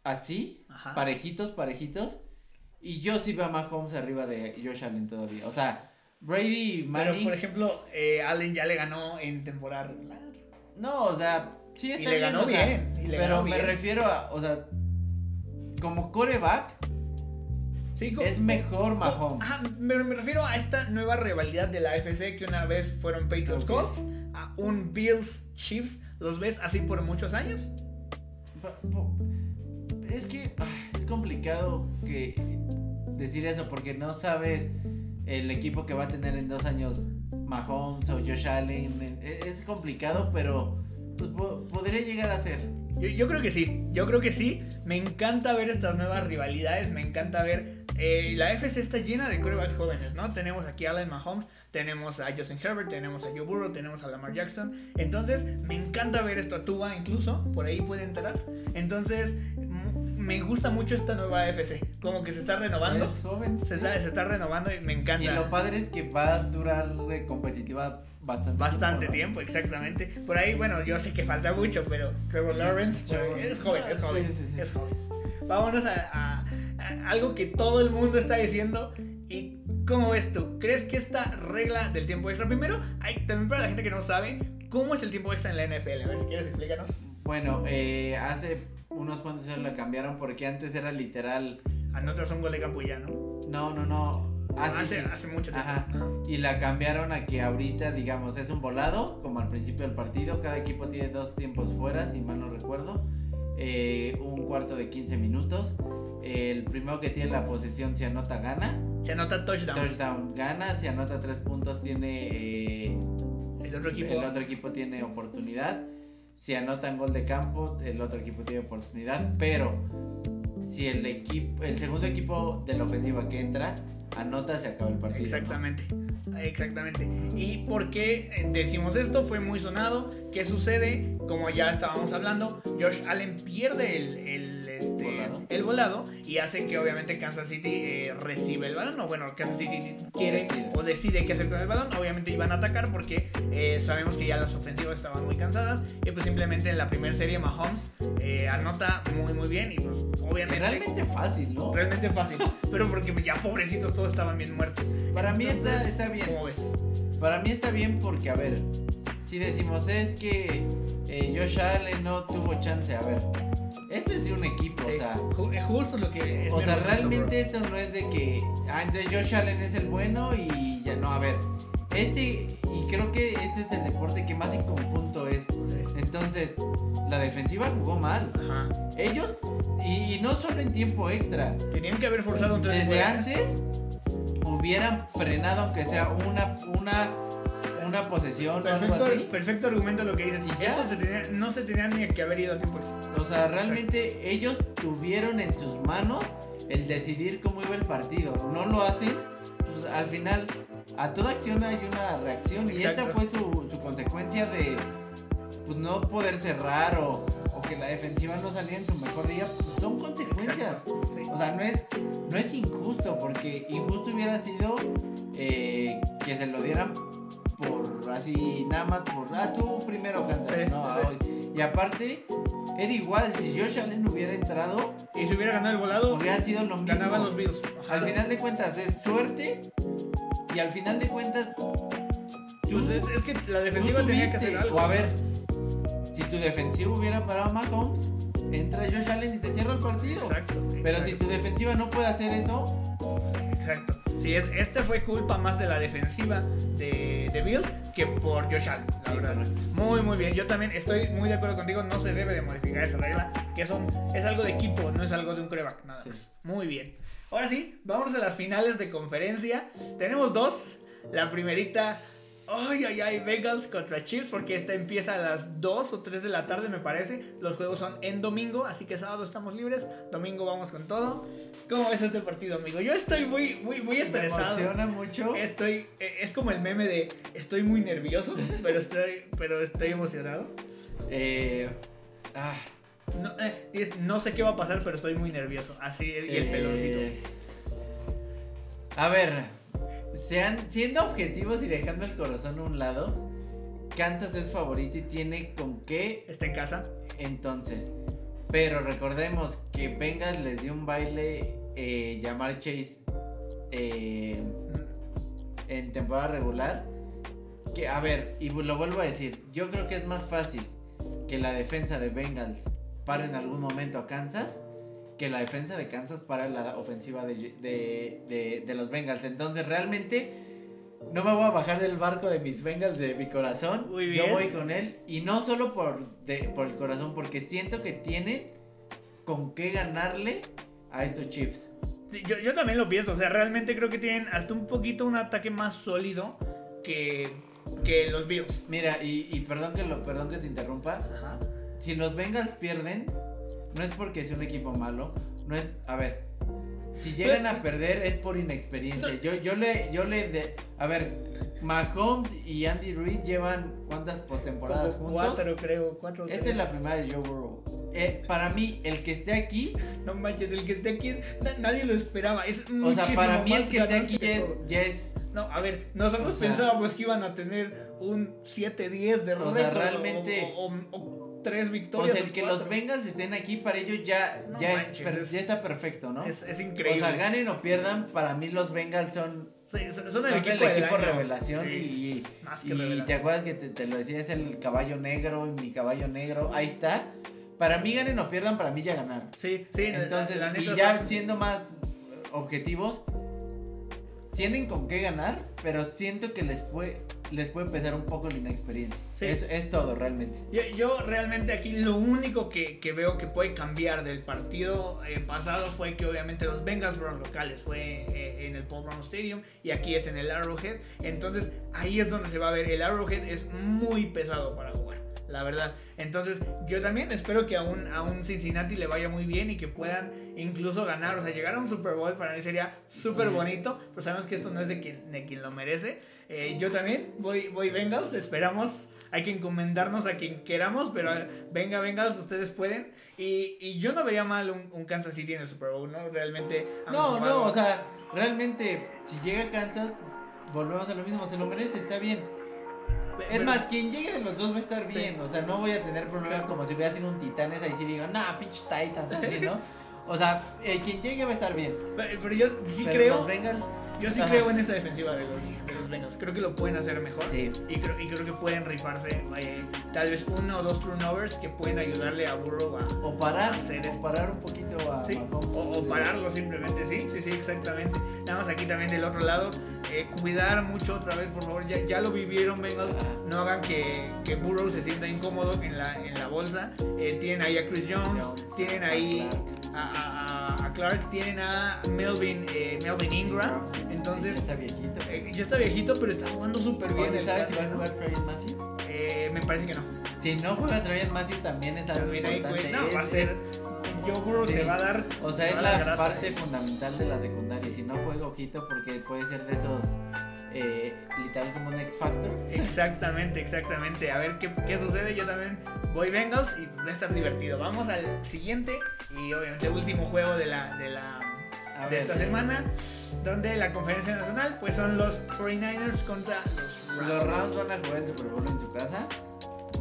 así, Ajá. parejitos, parejitos. Y yo sí veo a Mahomes arriba de Josh Allen todavía. O sea, Brady y pero Manning. por ejemplo, eh, Allen ya le ganó en temporada regular. no, o sea, sí está Y le bien, ganó o sea, bien, y le pero ganó me bien. refiero a, o sea, como coreback, Sí, es mejor Mahomes. Ajá, me, me refiero a esta nueva rivalidad de la AFC que una vez fueron Patriots Ok. Colts, a un Bills Chiefs. ¿Los ves así por muchos años? Es que es complicado que decir eso porque no sabes el equipo que va a tener en dos años Mahomes o Josh Allen. e- Es complicado, pero pues, po- podría llegar a ser. Yo, yo creo que sí, yo creo que sí. Me encanta ver estas nuevas rivalidades, me encanta ver... eh, la FC está llena de quarterbacks jóvenes, ¿no? Tenemos aquí a Allen Mahomes, tenemos a Justin Herbert, tenemos a Joe Burrow, tenemos a Lamar Jackson. Entonces, me encanta ver esto. Tua incluso, por ahí puede entrar. Entonces, me gusta mucho esta nueva FC. Como que se está renovando. Es joven. Se está, se está renovando y me Y encanta. lo padre es que va a durar competitiva bastante Bastante tiempo, exactamente. Por ahí, bueno, yo sé que falta mucho, pero Trevor Lawrence es joven, es joven, sí, sí, sí. es joven. Vámonos a algo que todo el mundo está diciendo. ¿Y cómo ves tú? ¿Crees que esta regla del tiempo extra? Primero, hay, también para la gente que no sabe, ¿cómo es el tiempo extra en la NFL? A ver si quieres explícanos. Bueno, eh, hace unos cuantos años la cambiaron porque antes era literal. Anotas un gol de Campuyano. No, no, no. Así hace, sí. hace mucho tiempo. Ajá. Y la cambiaron a que ahorita, digamos, es un volado, como al principio del partido. Cada equipo tiene dos tiempos fuera, si mal no recuerdo. Eh, un cuarto de 15 minutos. El primero que tiene la posesión, si anota, gana. Se anota touchdown. Touchdown, gana. Si anota tres puntos, tiene. eh, El otro equipo. el otro equipo tiene oportunidad. Si anotan gol de campo, el otro equipo tiene oportunidad. Pero si el equipo, el segundo equipo de la ofensiva que entra anota, se acaba el partido. ¿no? Exactamente, exactamente. ¿Y por qué decimos esto? Fue muy sonado. ¿Qué sucede? Como ya estábamos hablando, Josh Allen pierde el, el, este, Volado. el volado y hace que obviamente Kansas City eh, recibe el balón. O bueno, Kansas City quiere Decide. o decide qué hacer con el balón. Obviamente iban a atacar porque eh, sabemos que ya las ofensivas estaban muy cansadas. Y pues simplemente en la primera serie Mahomes eh, anota muy muy bien y pues obviamente... Realmente fácil, ¿no? Realmente fácil, pero porque ya pobrecitos todos estaban bien muertos. Para mí está, está bien. ¿Cómo ves? Para mí está bien porque, a ver, si decimos es que eh, Josh Allen no tuvo chance, a ver, esto es de un equipo, o sea, ju- es justo lo que es o sea, realmente esto no es de que, ah, entonces Josh Allen es el bueno y ya no, a ver, este, y creo que este es el deporte que más en conjunto es, entonces, la defensiva jugó mal, Ajá. ellos, y, y no solo en tiempo extra, Tenían que haber forzado un desde antes hubieran frenado aunque sea una, una, una posesión o algo Perfecto, así. perfecto argumento lo que dices. ¿Y se no se tenían ni que haber ido al tiempo. O sea, realmente ellos tuvieron en sus manos el decidir cómo iba el partido. No lo hacen, pues al final, a toda acción hay una reacción y esta fue su, su consecuencia de pues, no poder cerrar o, o que la defensiva no salía en su mejor día. Pues, son consecuencias. Sí. O sea, no es, no es injusto, porque injusto hubiera sido eh, que se lo dieran por así, nada más por, ah, tú primero Kansas, Sí, ¿no? Sí. Y aparte, era igual, si Josh Allen hubiera entrado, Y si hubiera ganado el volado, hubiera sido lo mismo. ganaban los Bills. Al final de cuentas es suerte y al final de cuentas Pues es, es que la defensiva tenía que hacer algo. O a ver, si tu defensiva hubiera parado a Mahomes, entra Josh Allen y te cierra el partido. Exacto. Pero si tu defensiva no puede hacer eso, Exacto. Sí, es, este fue culpa más de la defensiva de, de Bills que por Josh Allen, la Sí, verdad. Muy, muy bien. Yo también estoy muy de acuerdo contigo. No se debe de modificar esa regla. Que es, un- es algo de equipo, no es algo de un coreback. Nada Sí. más. Muy bien. Ahora sí, vamos a las finales de conferencia. Tenemos dos. La primerita. Ay, ay, ay, Bengals contra Chiefs, porque esta empieza a las 2 o 3 de la tarde, me parece. Los juegos son en domingo, así que sábado estamos libres. Domingo vamos con todo. ¿Cómo ves este partido, amigo? Yo estoy muy, muy, muy me estresado. emociona mucho. Estoy, eh, es como el meme de estoy muy nervioso, pero estoy, pero estoy emocionado. Eh, ah, No, eh, es, no sé qué va a pasar, pero estoy muy nervioso. Así, y el eh, peloncito. A ver, sean, siendo objetivos y dejando el corazón a un lado, Kansas es favorito y tiene con qué Está en casa. entonces. Pero recordemos que Bengals les dio un baile eh, llamar Chase eh, en temporada regular. Que, a ver, y lo vuelvo a decir, yo creo que es más fácil que la defensa de Bengals pare en algún momento a Kansas que la defensa de Kansas para la ofensiva de, de, de- de los Bengals. Entonces realmente no me voy a bajar del barco de mis Bengals de mi corazón. Muy Yo bien. voy con él y no solo por, de- por el corazón, porque siento que tiene con qué ganarle a estos Chiefs. Sí, Yo, yo también lo pienso. O sea, realmente creo que tienen hasta un poquito un ataque más sólido que, que los Bills. Mira, y, y perdón, que lo, perdón que te interrumpa. Ajá. Si los Bengals pierden, no es porque sea un equipo malo. No es, a ver, si llegan a perder es por inexperiencia. Yo, yo le, yo le, de, a ver, Mahomes y Andy Reid llevan cuántas postemporadas juntos. cuatro, creo. Cuatro. Esta tres. es la primera de Joe Burrow. Eh, para mí, el que esté aquí, No manches, el que esté aquí, es- na- nadie lo esperaba. Es o sea, para mí el que esté aquí ya es, todo. ya es No, a ver, nosotros O sea- pensábamos que iban a tener un 7-10 de O sea, récord, realmente- O, o- o tres victorias. sea, el que los. Bengals estén aquí para ellos ya, No ya, manches, es- ya está perfecto, ¿no? Es, es o increíble. sea, ganen o pierdan, para mí los Bengals son Sí, son son son el el equipo, revelación Sí, y, más que y revelación. te acuerdas que te, te lo decía, es el caballo negro y mi caballo negro, ahí está. Para mí ganen o pierdan, para mí ya ganaron. Sí, sí, Entonces, la, y ya son- siendo más objetivos, tienen con qué ganar, pero siento que les puede, les puede pesar un poco la inexperiencia. Sí. Es, es todo realmente. Yo, yo realmente aquí lo único que, que veo que puede cambiar del partido eh, pasado fue que obviamente los Bengals fueron locales, fue eh, en el Paul Brown Stadium y aquí es en el Arrowhead. Entonces ahí es donde se va a ver, el Arrowhead es muy pesado para jugar, la verdad. Entonces yo también espero que a un, a un Cincinnati le vaya muy bien y que puedan incluso ganar, o sea, llegar a un Super Bowl para mí sería súper bonito, pero sabemos que esto no es de quien, de quien lo merece. Eh, yo también voy, voy Bengals, esperamos. Hay que encomendarnos a quien queramos, pero venga, venga, ustedes pueden. Y, y yo no vería mal un, un Kansas City en el Super Bowl, ¿no? Realmente. No, no, o sea, realmente, si llega Kansas, volvemos a lo mismo, se lo merece, está bien. Es pero- más, quien llegue de los dos va a estar bien. O sea, no voy a tener problemas como si hubiera sido un Titanes. Ahí sí digo, nah, pinches Titans, así, ¿no? O sea, eh, quien llegue va a estar bien. Pero, pero yo sí Pero creo. Los Bengals, Yo sí Ajá. creo en esta defensiva de los, de los Bengals. Creo que lo pueden hacer mejor. sí. Y creo, y creo que pueden rifarse eh, tal vez uno o dos turnovers que pueden ayudarle a Burrow a, O parar, Hacer o esto. parar un poquito a Sí, Mahomes. o, o pararlo simplemente, sí, sí, sí, exactamente. Nada más aquí también del otro lado, eh, cuidar mucho otra vez, por favor, ya, ya lo vivieron Bengals, no hagan que, que Burrow se sienta incómodo en la, en la bolsa. Eh, tienen ahí a Chris Jones, Jones, tienen ahí a, a- Clark, tienen a Melvin, eh, Melvin Ingram, entonces... está viejito. ya está viejito, pero está jugando súper bien. ¿Sabes si va a jugar Travis Matthew? Me parece que no. Si no juega Travis Matthew también es algo importante. pues, no, va a ser Joe Burrow Sí. se va a dar. O sea, se es la parte fundamental de la secundaria. Si no juega, ojito, porque puede ser de esos. Eh, literal como un X Factor. Exactamente, exactamente. A ver qué, qué sucede. Yo también voy Bengals y va a estar divertido. Vamos al siguiente y obviamente último juego de la, de la A de ver, esta semana, donde la conferencia nacional pues son los 49ers contra los Rams. Los Rams van a jugar el Super Bowl en su casa.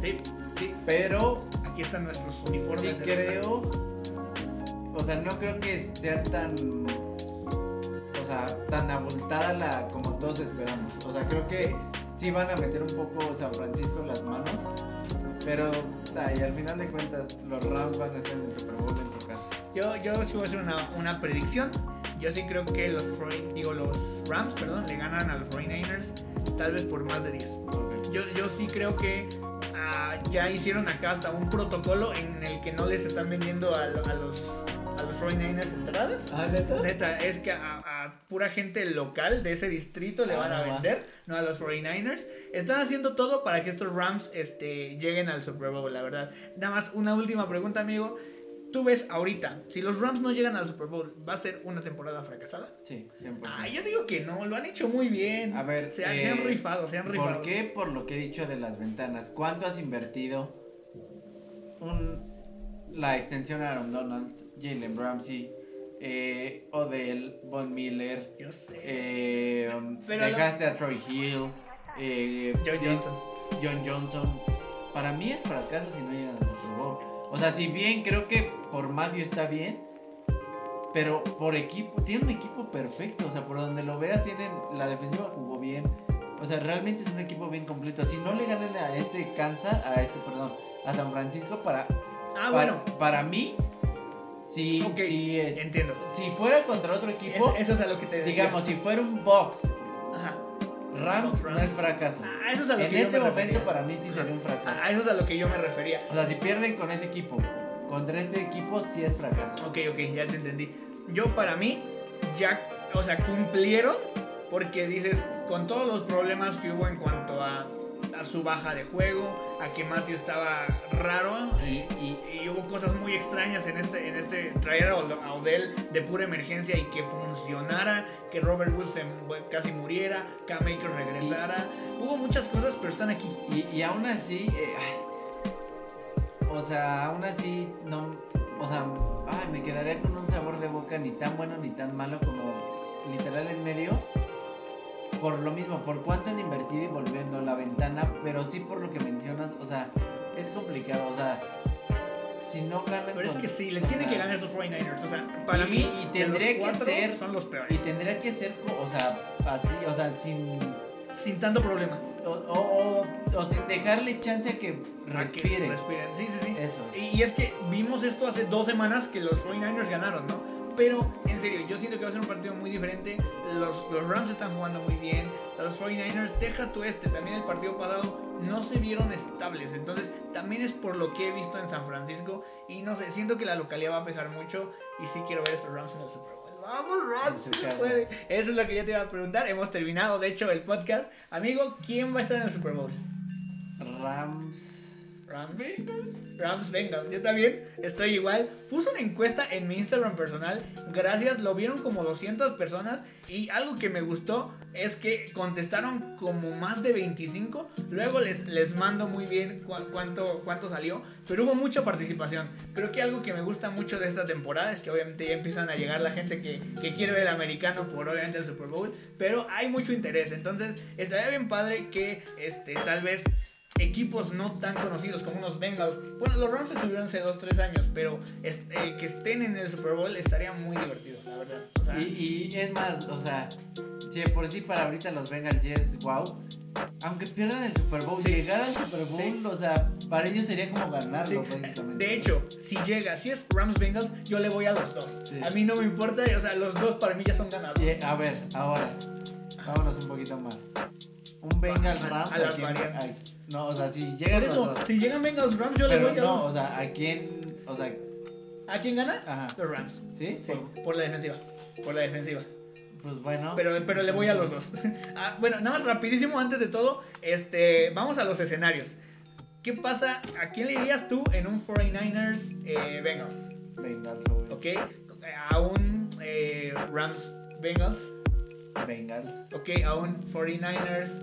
Sí, sí. Pero Aquí están nuestros uniformes. sí creo. O sea, no creo que sea tan. O sea, tan abultada la como todos esperamos. O sea, creo que sí van a meter un poco San Francisco en las manos. Pero, o sea, y al final de cuentas, los Rams van a estar en el Super Bowl en su casa. Yo, yo sí voy a hacer una, una predicción. Yo sí creo que los, 40 digo, los Rams perdón, le ganan a los 49ers tal vez por más de 10. Ok. Yo, yo sí creo que ah, ya hicieron acá hasta un protocolo en el que no les están vendiendo a los, a los 49ers entradas. ¿Ah, neta? Neta, es que a, a pura gente local de ese distrito le Ah, van a vender, no a los 49ers. Están haciendo todo para que estos Rams este, lleguen al Super Bowl, la verdad. Nada más una última pregunta, amigo. Tú ves ahorita, si los Rams no llegan al Super Bowl, ¿va a ser una temporada fracasada? Sí, 100%. Ah, yo digo que no, lo han hecho muy bien. A ver, se, han- eh, se han rifado, se han rifado. ¿Por qué? Por lo que he dicho de las ventanas. ¿Cuánto has invertido? Un, la extensión a Aaron Donald, Jalen Ramsey, eh, Odell, Von Miller, Yo sé. eh, um, lo- dejaste a Troy Hill, eh, Joe Johnson. John Johnson. Para mí es fracaso si no llegan al Super Bowl. O sea, si bien creo que por Matthew está bien, pero por equipo, tiene un equipo perfecto. O sea, por donde lo veas, tienen la defensiva jugó bien. O sea, realmente es un equipo bien completo. Si no le ganan a este Kansas, a este, perdón, a San Francisco, para, Ah, para, bueno, para mí, sí, Ok, sí es. entiendo. Si fuera contra otro equipo, Eso, eso es a lo que te decía. digamos, si fuera un box, Ajá. Rams, Rams. no es fracaso. Ah, eso es a lo En que yo este me momento, refería. para mí sí sería un fracaso. A eso es a lo que yo me refería. O sea, si pierden con ese equipo, contra este equipo sí es fracaso. Ok, ok, ya te entendí. Yo para mí, ya, o sea, cumplieron porque dices, con todos los problemas que hubo en cuanto a, a su baja de juego, a que Matthew estaba raro Y, y, cosas muy extrañas en este, en este traer a Od- a Odell de pura emergencia y que funcionara, que Robert Woods casi muriera, Cam Akers regresara. Hubo muchas cosas, pero están aquí. y, y aún así, eh, ay, o sea, aún así, no, o sea, ay, me quedaría con un sabor de boca ni tan bueno ni tan malo como literal en medio. Por lo mismo, por cuánto han invertido y volviendo a la ventana, pero sí por lo que mencionas, o sea, es complicado, o sea, si no ganan Pero es que sí, le tienen que ganar estos 49ers. O sea, para Y- mí, y tendría que ser- son los Y peores. tendría que ser, o sea, así, o sea, sin Sin tanto problema. O, o, o, o sin dejarle chance a que A que respire. respiren. Sí, sí, sí. Eso es. Y, y es que vimos esto hace dos semanas que los 49ers ganaron, ¿no? Pero, en serio, yo siento que va a ser un partido muy diferente. Los, los Rams están jugando muy bien. Los 49ers, deja tu este. También el partido pasado no se vieron estables. Entonces, también es por lo que he visto en San Francisco. Y no sé, siento que la localidad va a pesar mucho. Y sí quiero ver a estos Rams en el Super Bowl. Vamos, Rams. Eso es lo que yo te iba a preguntar. Hemos terminado, de hecho, el podcast. Amigo, ¿quién va a estar en el Super Bowl? Rams. Rams. Rams Bengals. Yo también estoy igual. Puse una encuesta en mi Instagram personal. Gracias, lo vieron como 200 personas. Y algo que me gustó es que contestaron como más de 25. Luego les, les mando muy bien cu- cuánto, cuánto salió. Pero hubo mucha participación. Creo que algo que me gusta mucho de esta temporada es que obviamente ya empiezan a llegar la gente que, que quiere ver el americano por obviamente el Super Bowl. Pero hay mucho interés. Entonces estaría bien padre que este, tal vez equipos no tan conocidos como unos Bengals. Bueno, los Rams estuvieron hace 2-3 años, pero eh, que estén en el Super Bowl estaría muy divertido, la verdad. O sea, Y, y es más, o sea, si de por sí para ahorita los Bengals ya es wow. Aunque pierdan el Super Bowl, Sí. llegar al Super Bowl, Sí. o sea, para ellos sería como ganarlo sí. prácticamente. De hecho, si llega, si es Rams Bengals, yo le voy a los dos. A mí no me importa, o sea, los dos para mí ya son ganadores. a ver, ahora, vámonos un poquito más. Un Bengals A- Rams. a las quién- variantes. no, o sea, si llegan Por eso, si llegan Bengals Rams, yo le voy a no, o sea, ¿a quién? O sea, ¿A quién gana? ajá. Los Rams. ¿Sí? Sí, por la defensiva. Por la defensiva. Pues bueno. Pero, pero le voy a los dos. Ah, bueno, nada más rapidísimo antes de todo, este, vamos a los escenarios. ¿Qué pasa? ¿A quién le irías tú en un 49ers eh, Bengals? Bengals, obvio. Ok. Aún eh, Rams, Bengals. Bengals. Ok, aún 49ers.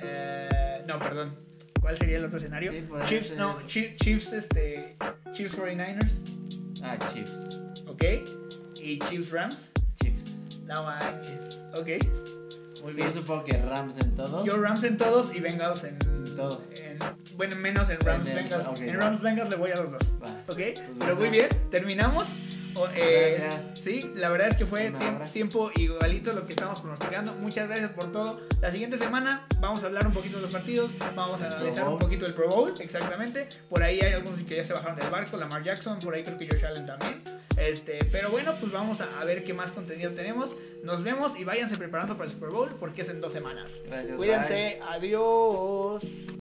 eh, no, perdón. ¿Cuál sería el otro escenario? Sí, Chiefs, ser. no, Chi- Chiefs, este. Chiefs 49ers. Ah, Chiefs. Ok. Y Chiefs Rams. Chiefs. No manches. Ok. Muy Yo bien. supongo que Rams en todo. Yo Rams en todos y Bengals en. Todos. en- bueno, menos en Rams Bengals. ok, en. Rams Bengals le voy a los dos. Va. Ok. Pero bueno. muy bien. Terminamos. O- eh. Sí, la verdad es que fue tiempo igualito lo que estábamos pronosticando. Muchas gracias por todo. La siguiente semana vamos a hablar un poquito de los partidos, vamos a analizar un poquito el Pro Bowl, exactamente. Por ahí hay algunos que ya se bajaron del barco, Lamar Jackson, por ahí creo que Josh Allen también. Este, pero bueno, pues vamos a, a ver qué más contenido tenemos. Nos vemos y váyanse preparando para el Super Bowl porque es en dos semanas. Gracias. bye. Cuídense, adiós.